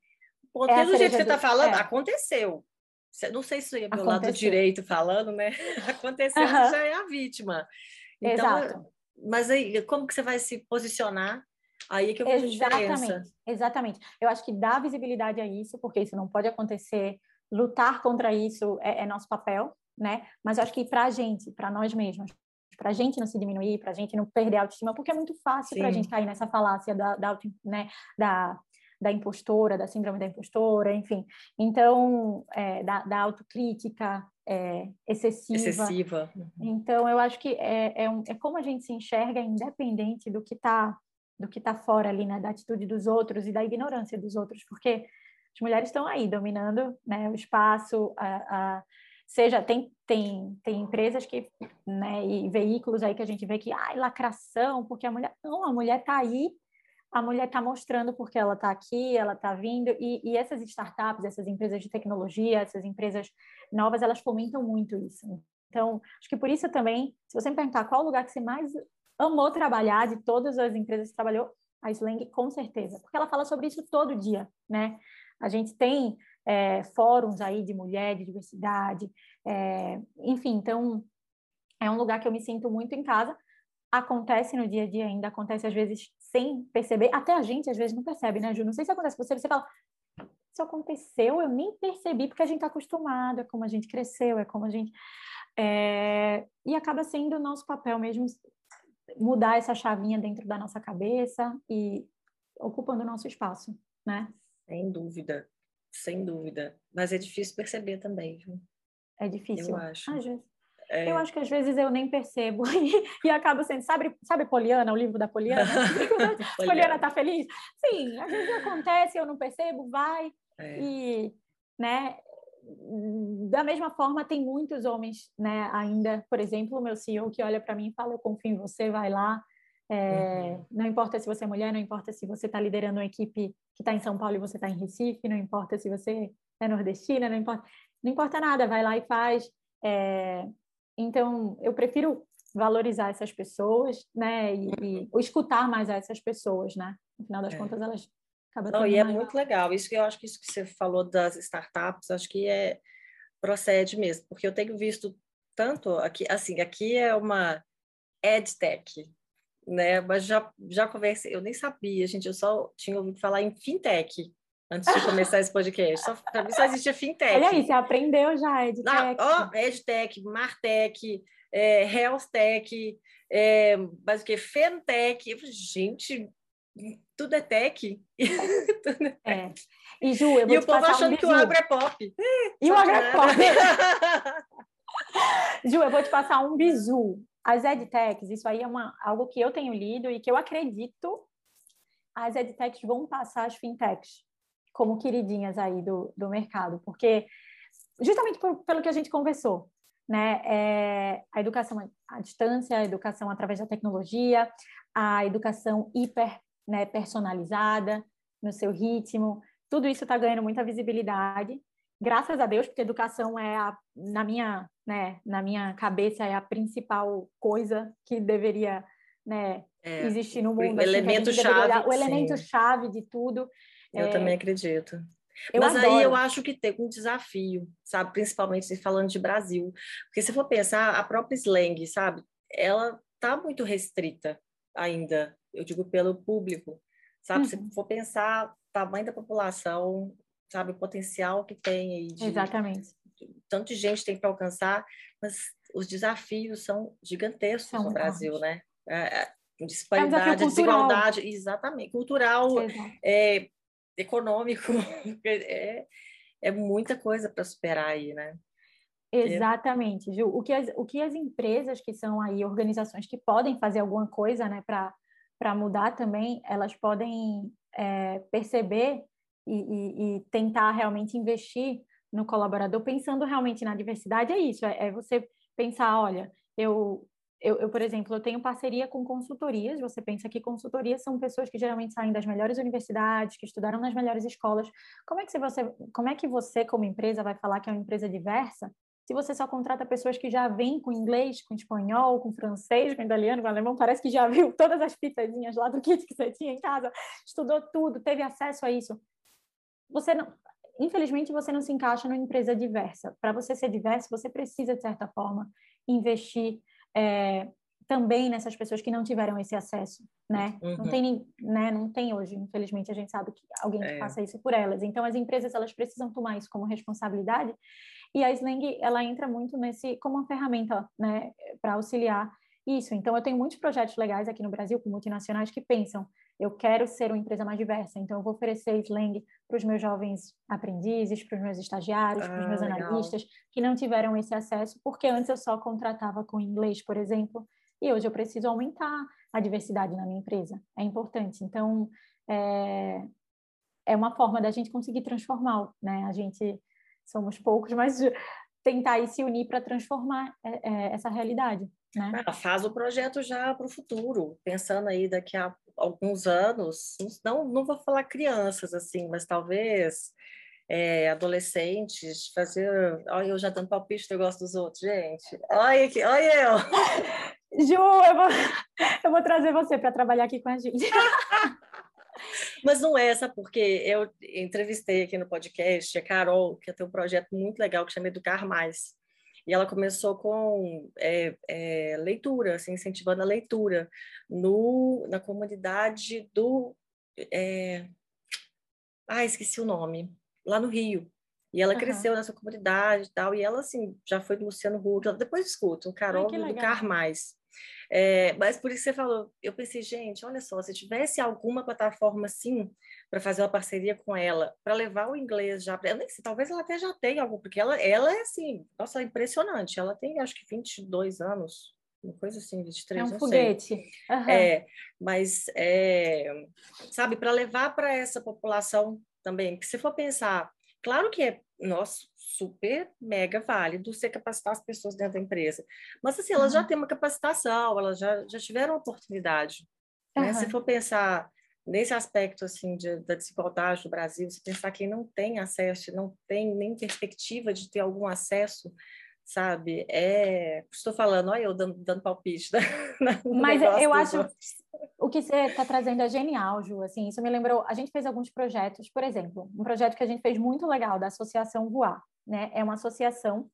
É do jeito que você está falando, é. aconteceu. Não sei se é pelo lado direito falando, né? Aconteceu, uhum. já é a vítima. Então, Exato. Mas aí, como que você vai se posicionar Aí é que eu vejo exatamente, diferença. Exatamente. Eu acho que dá visibilidade a isso, porque isso não pode acontecer lutar contra isso é, é nosso papel, né? Mas eu acho que para a gente, para nós mesmos, para a gente não se diminuir, para a gente não perder a autoestima, porque é muito fácil para a gente cair nessa falácia da, da, né, da, da impostora, da síndrome da impostora, enfim. Então, é, da, da autocrítica é, excessiva. Excessiva. Então, eu acho que é, é, um, é como a gente se enxerga independente do que está do que está fora ali, né, da atitude dos outros e da ignorância dos outros, porque as mulheres estão aí dominando né, o espaço, a, a, seja tem, tem, tem empresas que, né, e veículos aí que a gente vê que, ai, lacração, porque a mulher, não, a mulher está aí, a mulher está mostrando porque ela está aqui, ela está vindo, e, e, essas startups, essas empresas de tecnologia, essas empresas novas, elas fomentam muito isso. Então, acho que por isso também, se você me perguntar qual o lugar que você mais amou trabalhar, de todas as empresas que trabalhou, a Slang, com certeza, porque ela fala sobre isso todo dia, né? A gente tem é, fóruns aí de mulher, de diversidade, é, enfim, então é um lugar que eu me sinto muito em casa. Acontece no dia a dia ainda, acontece às vezes sem perceber, até a gente às vezes não percebe, né, Ju? Não sei se acontece com você, você fala, isso aconteceu, eu nem percebi, porque a gente está acostumado, é como a gente cresceu, é como a gente. É... E acaba sendo o nosso papel mesmo mudar essa chavinha dentro da nossa cabeça e ocupando o nosso espaço, né? Sem dúvida, sem dúvida. Mas é difícil perceber também, viu? É difícil. Eu acho. Às vezes. É... Eu acho que às vezes eu nem percebo e, e acabo sendo, sabe, sabe Poliana, o livro da Poliana? Poliana tá feliz? Sim, às vezes acontece, eu não percebo, vai é. e, né, da mesma forma tem muitos homens, né, ainda, por exemplo, o meu CEO que olha para mim e fala, eu confio em você, vai lá, é, uhum. Não importa se você é mulher, não importa se você está liderando uma equipe que está em São Paulo e você está em Recife, não importa se você é nordestina, não importa. não importa nada, vai lá e faz. É, então, eu prefiro valorizar essas pessoas, né? E, e ou escutar mais essas pessoas, né? No final das é. contas, elas acabam Não, e é muito legal. Isso que eu acho que isso que você falou das startups, acho que é procede mesmo, porque eu tenho visto tanto aqui, assim, aqui é uma edtech, né? Mas já já conversei, eu nem sabia, gente, eu só tinha ouvido falar em fintech antes de começar esse podcast. Só, para mim só existia fintech. Olha aí, você aprendeu já, edtech. Ah, oh, edtech, martech, é, healthtech, é, mas o que? Fentech. Gente, tudo é tech. tudo é, é. E Ju, eu vou e o povo achando um que o agro é pop. E o agro é pop. Ju, eu vou te passar um bizu. As edtechs, isso aí é uma, algo que eu tenho lido e que eu acredito as edtechs vão passar as fintechs como queridinhas aí do, do mercado, porque justamente por, pelo que a gente conversou, né? É, a educação à distância, a educação através da tecnologia, a educação hiper né, personalizada, no seu ritmo, tudo isso está ganhando muita visibilidade. Graças a Deus, porque educação é, a, na, minha, né, na minha cabeça, é a principal coisa que deveria né, é, existir no mundo. O assim, elemento chave. O elemento chave de tudo. Eu é, também acredito. Eu Mas adoro. aí eu acho que tem um desafio, sabe? Principalmente falando de Brasil. Porque se for pensar, a própria slang, sabe? Ela tá muito restrita ainda, eu digo pelo público, sabe? Uhum. Se for pensar tamanho da população, sabe? O potencial que tem aí de... Exatamente. Tanto de gente tem para alcançar, mas os desafios são gigantescos são no Brasil, né? É, é, disparidade, é um desigualdade, exatamente, cultural, é, econômico, é, é muita coisa para superar aí, né? Exatamente, Ju. O que, as, o que as empresas que são aí organizações que podem fazer alguma coisa, né, para mudar também, elas podem é, perceber e, e, e, tentar realmente investir no colaborador, pensando realmente na diversidade, é isso, é, é você pensar, olha, eu eu, eu, por exemplo, eu tenho parceria com consultorias. Você pensa que consultorias são pessoas que geralmente saem das melhores universidades, que estudaram nas melhores escolas. Como é que você, como é que você como empresa vai falar que é uma empresa diversa se você só contrata pessoas que já vêm com inglês, com espanhol, com francês, com italiano, com alemão, parece que já viu todas as pitazinhas lá do kit que você tinha em casa, estudou tudo, teve acesso a isso. Você não, infelizmente, você não se encaixa numa empresa diversa. Para você ser diverso, você precisa, de certa forma, investir é, também nessas pessoas que não tiveram esse acesso, né? Uhum. Não tem, né? Não tem hoje, infelizmente, a gente sabe que alguém é. que faça isso por elas. Então, as empresas elas precisam tomar isso como responsabilidade. E a Slang ela entra muito nesse como uma ferramenta, né, para auxiliar isso. Então, eu tenho muitos projetos legais aqui no Brasil com multinacionais que pensam eu quero ser uma empresa mais diversa, então eu vou oferecer slang para os meus jovens aprendizes, para os meus estagiários, ah, para os meus legal. analistas que não tiveram esse acesso, porque antes eu só contratava com inglês, por exemplo, e hoje eu preciso aumentar a diversidade na minha empresa. É importante. Então, é, é uma forma da gente conseguir transformar, né? A gente somos poucos, mas tentar se unir para transformar é, é, essa realidade. Né? Ah, faz o projeto já para o futuro, pensando aí daqui a alguns anos, não, não vou falar crianças assim, mas talvez é, adolescentes, fazer. Olha, eu já dando palpite eu gosto dos outros, gente. Olha, aqui, olha eu. Ju, eu vou, eu vou trazer você para trabalhar aqui com a gente. Mas não é essa, porque eu entrevistei aqui no podcast a Carol, que tem um projeto muito legal que chama Educar Mais. E ela começou com é, é, leitura, assim, incentivando a leitura no, na comunidade do. É... Ah, esqueci o nome. Lá no Rio. E ela uhum. cresceu nessa comunidade e tal. E ela, assim, já foi do Luciano Huck. Depois escuta, o Carol Ai, do Educar Mais. É, mas por isso você falou, eu pensei, gente, olha só, se tivesse alguma plataforma assim para fazer uma parceria com ela, para levar o inglês já, eu nem sei, talvez ela até já tenha algo, porque ela, ela é assim, nossa, impressionante. Ela tem acho que 22 anos, uma coisa assim, 23, é um foguete. Uhum. É, mas, é, sabe, para levar para essa população também, que se for pensar, claro que é nossa, super mega válido você capacitar as pessoas dentro da empresa. Mas assim, elas uhum. já têm uma capacitação, elas já, já tiveram oportunidade. Uhum. Né? Se for pensar nesse aspecto assim de, da desigualdade no Brasil, você pensar que não tem acesso, não tem nem perspectiva de ter algum acesso, sabe? É, estou falando, olha eu dando, dando palpite. Né? Mas eu acho o que você está trazendo é genial, Ju. Assim, isso me lembrou. A gente fez alguns projetos, por exemplo, um projeto que a gente fez muito legal da Associação Voar, né? É uma associação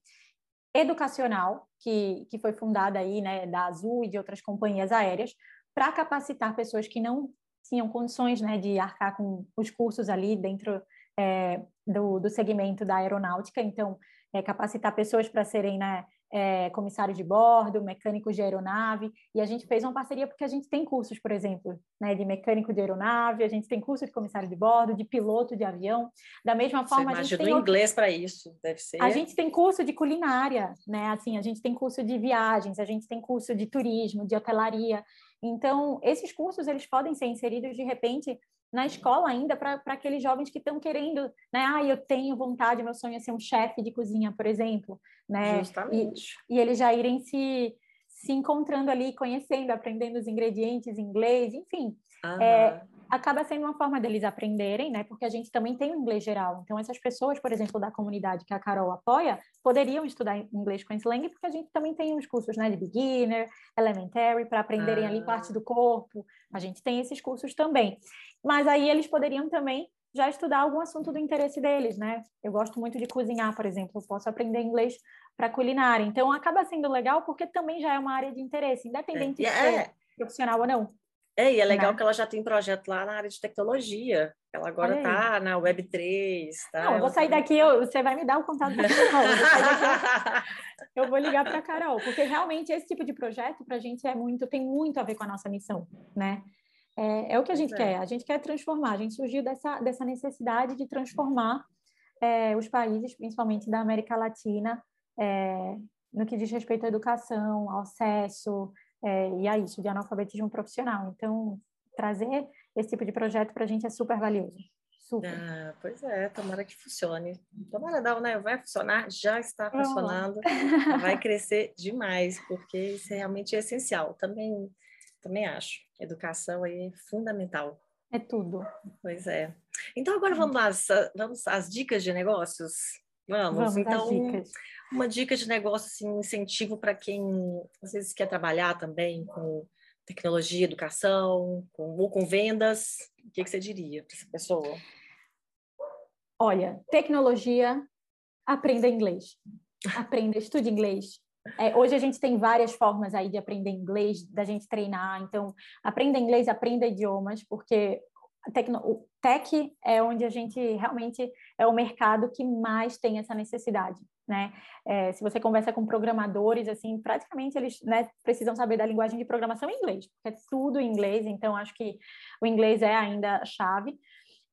educacional que, que foi fundada aí, né, da Azul e de outras companhias aéreas, para capacitar pessoas que não tinham condições né, de arcar com os cursos ali dentro é, do, do segmento da aeronáutica. Então, é, capacitar pessoas para serem né, é, comissário de bordo, mecânicos de aeronave, e a gente fez uma parceria porque a gente tem cursos, por exemplo, né, de mecânico de aeronave, a gente tem curso de comissário de bordo, de piloto de avião, da mesma forma Você a gente tem inglês para isso, deve ser. A gente tem curso de culinária, né? Assim, a gente tem curso de viagens, a gente tem curso de turismo, de hotelaria. Então, esses cursos eles podem ser inseridos de repente na escola ainda para aqueles jovens que estão querendo, né? Ah, eu tenho vontade, meu sonho é ser um chefe de cozinha, por exemplo, né? Justamente. E, e eles já irem se, se encontrando ali, conhecendo, aprendendo os ingredientes em inglês, enfim. Uhum. É, acaba sendo uma forma deles aprenderem, né? Porque a gente também tem o inglês geral. Então, essas pessoas, por exemplo, da comunidade que a Carol apoia, poderiam estudar inglês com slang, porque a gente também tem os cursos né, de beginner, elementary, para aprenderem ah. ali parte do corpo. A gente tem esses cursos também. Mas aí eles poderiam também já estudar algum assunto do interesse deles, né? Eu gosto muito de cozinhar, por exemplo, eu posso aprender inglês para culinária. Então acaba sendo legal porque também já é uma área de interesse, independente é. de ser é. profissional ou não. É, e é legal né? que ela já tem projeto lá na área de tecnologia. Ela agora está na Web3. Tá? Não, eu vou sair daqui, eu, você vai me dar o contato da Carol. Eu vou ligar para a Carol, porque realmente esse tipo de projeto para a gente é muito, tem muito a ver com a nossa missão, né? É, é o que a gente é. quer, a gente quer transformar, a gente surgiu dessa, dessa necessidade de transformar é, os países, principalmente da América Latina, é, no que diz respeito à educação, ao acesso, é, e a isso, de analfabetismo profissional. Então, trazer esse tipo de projeto para a gente é super valioso. Super. Ah, pois é, tomara que funcione. Tomara não, né? Vai funcionar, já está funcionando, vai crescer demais, porque isso é realmente essencial. Também, também acho. Educação aí é fundamental. É tudo. Pois é. Então agora vamos às, vamos às dicas de negócios. Vamos, vamos então, uma dica de negócio, assim, incentivo para quem às vezes quer trabalhar também com tecnologia, educação, com, ou com vendas, o que, que você diria para essa pessoa? Olha, tecnologia, aprenda inglês. Aprenda, estude inglês. É, hoje a gente tem várias formas aí de aprender inglês, da gente treinar. Então, aprenda inglês, aprenda idiomas, porque Tecno, o tech é onde a gente realmente é o mercado que mais tem essa necessidade, né? É, se você conversa com programadores, assim, praticamente eles né, precisam saber da linguagem de programação em inglês, porque é tudo em inglês, então acho que o inglês é ainda a chave.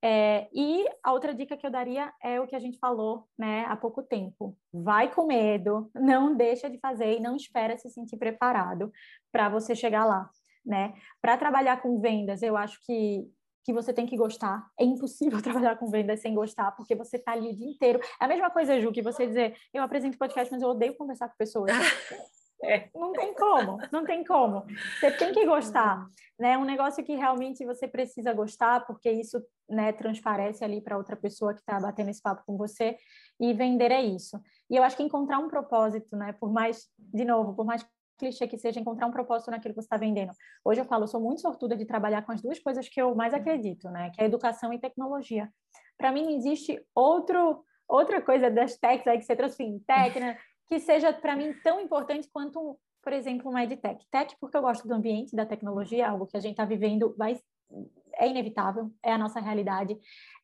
É, e a outra dica que eu daria é o que a gente falou né, há pouco tempo. Vai com medo, não deixa de fazer e não espera se sentir preparado para você chegar lá. Né? Para trabalhar com vendas, eu acho que que você tem que gostar. É impossível trabalhar com vendas sem gostar, porque você está ali o dia inteiro. É a mesma coisa, Ju, que você dizer, eu apresento podcast, mas eu odeio conversar com pessoas. É. Não tem como, não tem como. Você tem que gostar, né? Um negócio que realmente você precisa gostar, porque isso, né, transparece ali para outra pessoa que está batendo esse papo com você. E vender é isso. E eu acho que encontrar um propósito, né? Por mais, de novo, por mais clichê que seja encontrar um propósito naquilo que você está vendendo. Hoje eu falo, eu sou muito sortuda de trabalhar com as duas coisas que eu mais acredito, né? Que é educação e tecnologia. Para mim não existe outro outra coisa das techs aí que você trouxe em tech, né? Que seja para mim tão importante quanto, por exemplo, uma edtech. Tech porque eu gosto do ambiente, da tecnologia, algo que a gente está vivendo vai é inevitável, é a nossa realidade.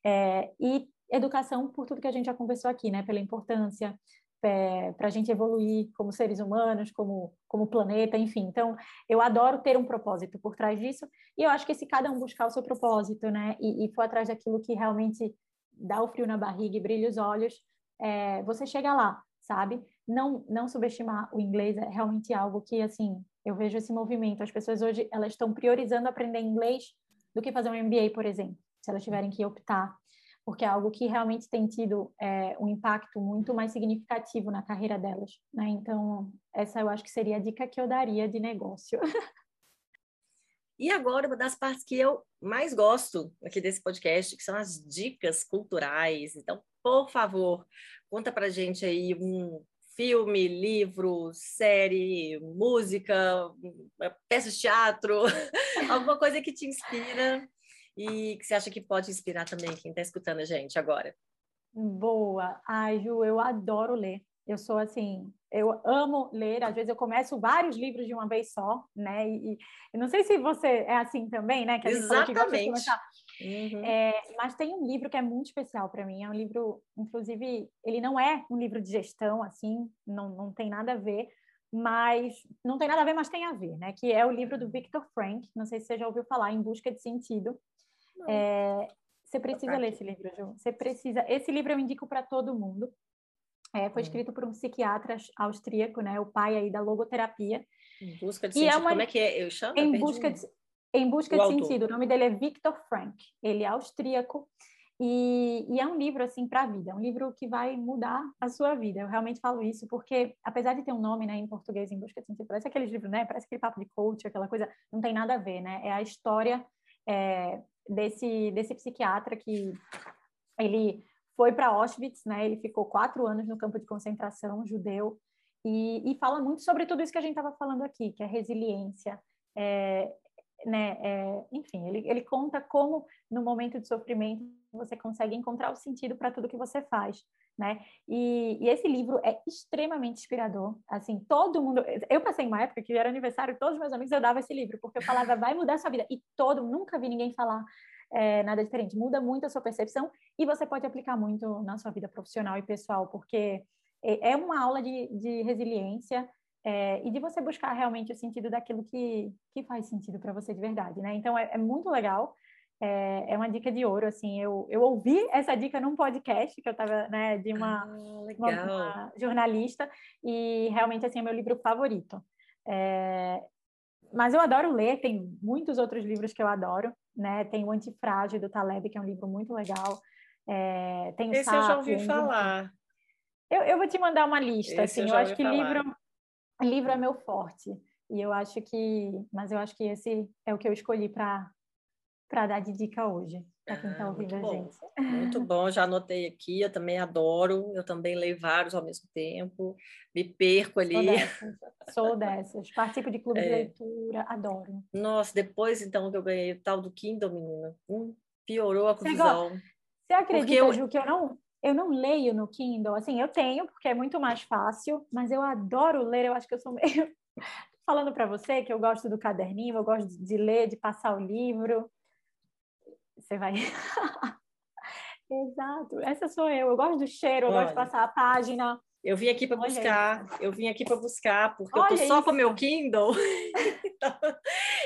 É, e educação por tudo que a gente já conversou aqui, né? Pela importância, é, para a gente evoluir como seres humanos, como, como planeta, enfim. Então, eu adoro ter um propósito por trás disso, e eu acho que se cada um buscar o seu propósito, né, e, e for atrás daquilo que realmente dá o frio na barriga e brilha os olhos, é, você chega lá, sabe? Não, não subestimar o inglês é realmente algo que, assim, eu vejo esse movimento. As pessoas hoje, elas estão priorizando aprender inglês do que fazer um MBA, por exemplo, se elas tiverem que optar porque é algo que realmente tem tido é, um impacto muito mais significativo na carreira delas, né? Então, essa eu acho que seria a dica que eu daria de negócio. E agora, uma das partes que eu mais gosto aqui desse podcast, que são as dicas culturais. Então, por favor, conta pra gente aí um filme, livro, série, música, peça de teatro, alguma coisa que te inspira e que você acha que pode inspirar também quem está escutando a gente agora. Boa. Ai, Ju, eu adoro ler. Eu sou assim, eu amo ler. Às vezes eu começo vários livros de uma vez só, né? E, e não sei se você é assim também, né? Que Exatamente. Uhum. É, mas tem um livro que é muito especial para mim. É um livro, inclusive, ele não é um livro de gestão, assim, não, não tem nada a ver, mas não tem nada a ver, mas tem a ver, né? Que é o livro do Viktor Frank. Não sei se você já ouviu falar, Em Busca de Sentido. É, você precisa ler esse livro, Ju. Você precisa. Esse livro eu indico para todo mundo. É, foi hum. escrito por um psiquiatra austríaco, né? O pai aí da logoterapia. Em busca de e é sentido. É uma... Como é que é? Eu chamo? Em busca de, em busca de sentido. O nome dele é Viktor Frank. Ele é austríaco. E, e, é um livro assim para a vida, é um livro que vai mudar a sua vida. Eu realmente falo isso porque, apesar de ter um nome né, em português, em busca de sentido, parece aqueles livros, né? Parece aquele papo de coach, aquela coisa, não tem nada a ver, né? É a história é, desse, desse psiquiatra que ele foi para Auschwitz, né? Ele ficou quatro anos no campo de concentração judeu e, e fala muito sobre tudo isso que a gente estava falando aqui, que é resiliência, é, né? É, enfim, ele, ele conta como no momento de sofrimento você consegue encontrar o sentido para tudo que você faz, né? E, e, esse livro é extremamente inspirador. Assim, todo mundo. Eu passei uma época que era aniversário, todos os meus amigos eu dava esse livro, porque eu falava, vai mudar a sua vida. E todo, nunca vi ninguém falar é, nada diferente. Muda muito a sua percepção e você pode aplicar muito na sua vida profissional e pessoal, porque é, é uma aula de, de resiliência. É, e de você buscar realmente o sentido daquilo que, que faz sentido para você de verdade, né? Então é, é muito legal é, é, uma dica de ouro, assim, eu, eu ouvi essa dica num podcast que eu estava, né, de uma, ah, uma, uma, jornalista e realmente, assim, é meu livro favorito. É, mas eu adoro ler, tem muitos outros livros que eu adoro, né, tem o Antifrágil, do Taleb, que é um livro muito legal, é, tem o Esse Sapiens, eu já ouvi falar. Eu, eu vou te mandar uma lista, Esse assim, eu, eu acho que falar. livro, livro é meu forte, e eu acho que, mas eu acho que esse é o que eu escolhi para para dar de dica hoje, para quem está ah, ouvindo a bom. gente. Muito bom, já anotei aqui, eu também adoro, eu também leio vários ao mesmo tempo, me perco ali. Sou dessas, sou dessas. participo de clube é. de leitura, adoro. Nossa, depois então que eu ganhei o tal do Kindle, menina, hum, piorou a confusão. Você, Você acredita, eu... Ju, que eu não, eu não leio no Kindle, assim, eu tenho, porque é muito mais fácil, mas eu adoro ler, eu acho que eu sou meio... Falando para você que eu gosto do caderninho, eu gosto de ler, de passar o livro, você vai. Exato, essa sou eu. Eu gosto do cheiro, eu Olha, gosto de passar a página. Eu vim aqui para buscar, eu vim aqui para buscar, porque Olha eu tô só com meu Kindle. então,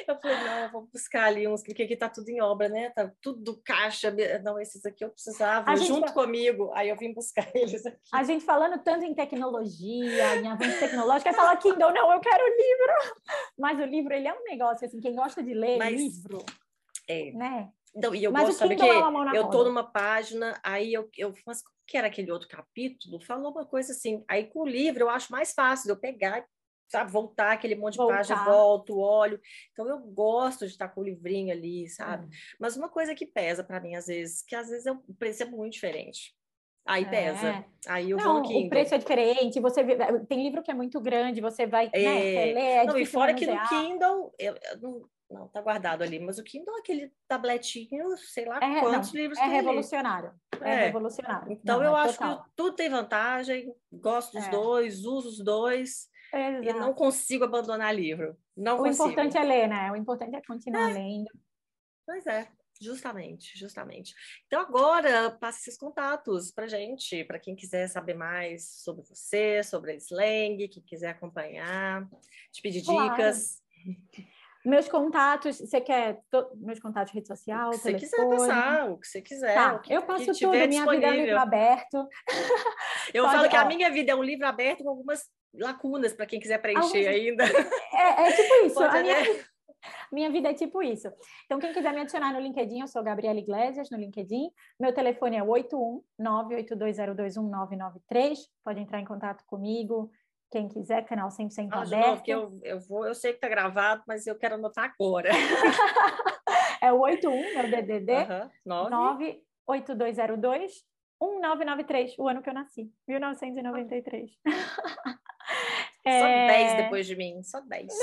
eu falei, não, eu vou buscar ali uns, porque aqui tá tudo em obra, né? Tá tudo caixa. Não, esses aqui eu precisava, junto comigo. Aí eu vim buscar eles aqui. A gente falando tanto em tecnologia, em avanço tecnológico, aí fala Kindle, não, eu quero livro. Mas o livro, ele é um negócio, assim, quem gosta de ler Mas... livro, é. né? Então, e eu mas gosto, sabe que eu tô numa página, aí eu, eu mas o que era aquele outro capítulo? Falou uma coisa assim. Aí com o livro eu acho mais fácil eu pegar, sabe, voltar aquele monte de voltar. página, volto, olho. Então eu gosto de estar com o livrinho ali, sabe? Hum. Mas uma coisa que pesa para mim às vezes, que às vezes é, o preço é muito diferente. Aí pesa. É. Aí eu não, vou no Kindle. O preço é diferente. Você vê, tem livro que é muito grande, você vai né, é... né, ler, é não, e fora que no Kindle, eu, eu não, tá guardado ali. Mas o Kindle é aquele tabletinho, sei lá é, quantos não, livros é revolucionário. É. é. revolucionário. Então não, eu é acho total. que tudo tem vantagem, gosto dos é. dois, uso os dois. Exato. E não consigo abandonar livro. Não o consigo. importante é ler, né? O importante é continuar é. lendo. Pois é. Justamente, justamente. Então, agora, passe esses contatos para gente, para quem quiser saber mais sobre você, sobre a slang, quem quiser acompanhar, te pedir claro. dicas. Meus contatos, você quer to... meus contatos de rede social, Se você quiser passar, o que você quiser. Tá, eu passo tudo, minha disponível. vida é um livro aberto. Eu Pode, falo que ó. a minha vida é um livro aberto com algumas lacunas para quem quiser preencher Alguns... ainda. É, é, tipo isso. Pode, a minha... minha vida é tipo isso. Então, quem quiser me adicionar no LinkedIn, eu sou Gabriela Iglesias no LinkedIn. Meu telefone é 81 982021993. Pode entrar em contato comigo Quem quiser, canal 100% Fala de aberto. novo, que eu, eu, vou, eu sei que tá gravado, mas eu quero anotar agora. é o 81, meu DDD, nove. 98202 1993, o ano que eu nasci, 1993. Só É, 10 depois de mim, só 10.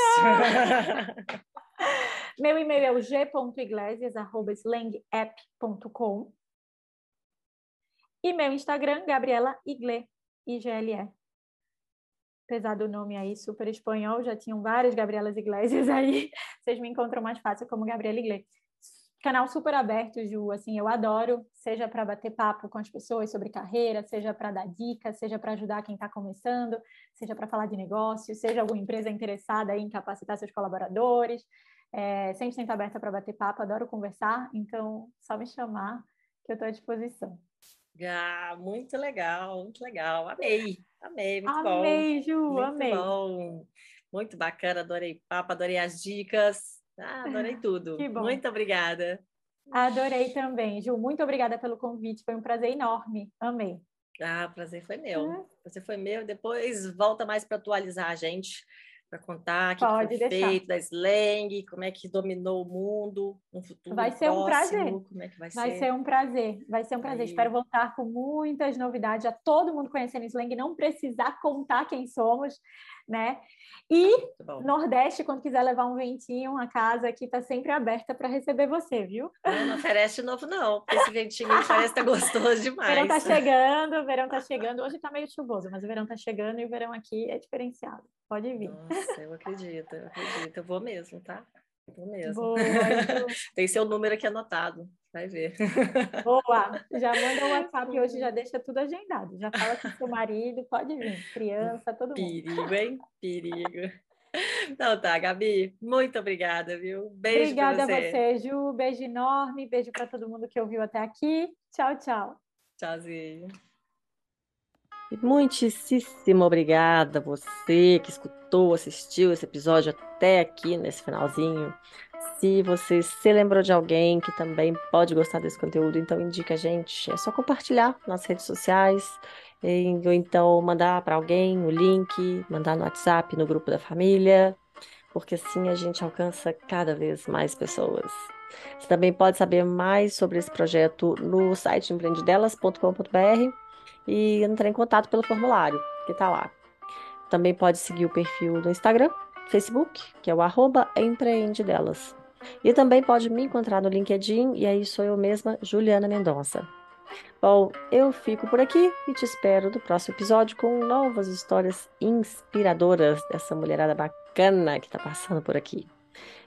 Meu e-mail é o g.iglesias.slangapp.com e meu Instagram, Gabriela Igle, IGLE. Apesar do nome aí super espanhol, já tinham várias Gabrielas Iglesias aí, vocês me encontram mais fácil como Gabriela Igle. Canal super aberto, Ju, assim, eu adoro, seja para bater papo com as pessoas sobre carreira, seja para dar dicas, seja para ajudar quem está começando, seja para falar de negócio, seja alguma empresa interessada em capacitar seus colaboradores, é, 100% aberta para bater papo, adoro conversar, então só me chamar que eu estou à disposição. Ah, muito legal, muito legal. Amei, amei, muito bom. Amei, Ju, Muito amei. bom. Muito bacana, adorei o papo, adorei as dicas. Ah, adorei tudo. Que bom. Muito obrigada. Adorei também, Ju, muito obrigada pelo convite, foi um prazer enorme, amei. Ah, prazer foi meu. É. O prazer foi meu. Depois volta mais para atualizar a gente, para contar o que foi deixar. feito da slang, como é que dominou o mundo no futuro Vai ser um próximo, prazer. como é que vai, Vai ser. ser um prazer, vai ser um prazer. Aí. Espero voltar com muitas novidades, já todo mundo conhecendo Slang, não precisar contar quem somos, né? E bom. Nordeste, quando quiser levar um ventinho, a casa aqui está sempre aberta para receber você, viu? Não, não oferece novo, não, esse ventinho parece que tá gostoso O demais. verão tá chegando, o verão tá chegando. Hoje tá meio chuvoso, mas o verão tá chegando e o verão aqui é diferenciado. Pode vir. Nossa, eu acredito, eu acredito. Eu vou mesmo, tá? Vou mesmo. Boa, Ju. Tem seu número aqui anotado, vai ver. Boa. Já manda o WhatsApp hoje, já deixa tudo agendado. Já fala com seu marido, pode vir. Criança, todo mundo. Perigo, hein? Perigo. Então tá, Gabi, muito obrigada, viu? Beijo Obrigada pra a você. você, Ju. Beijo enorme. Beijo para todo mundo que ouviu até aqui. Tchau, tchau. Tchauzinho. Muitíssimo obrigada a você que escutou, assistiu esse episódio até aqui nesse finalzinho. Se você se lembrou de alguém que também pode gostar desse conteúdo, então indica a gente. É só compartilhar nas redes sociais, ou então mandar para alguém o link, mandar no WhatsApp, no grupo da família, porque assim a gente alcança cada vez mais pessoas. Você também pode saber mais sobre esse projeto no site empreendedelas.com.br e entrar em contato pelo formulário que está lá. Também pode seguir o perfil no Instagram, Facebook, que é o arroba empreendedelas. E também pode me encontrar no LinkedIn, e aí sou eu mesma, Juliana Mendonça. Bom, eu fico por aqui e te espero no próximo episódio com novas histórias inspiradoras dessa mulherada bacana que está passando por aqui.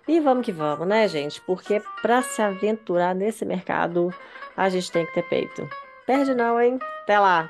E vamos que vamos, né, gente? Porque para se aventurar nesse mercado, a gente tem que ter peito. Perde não, hein? Até lá!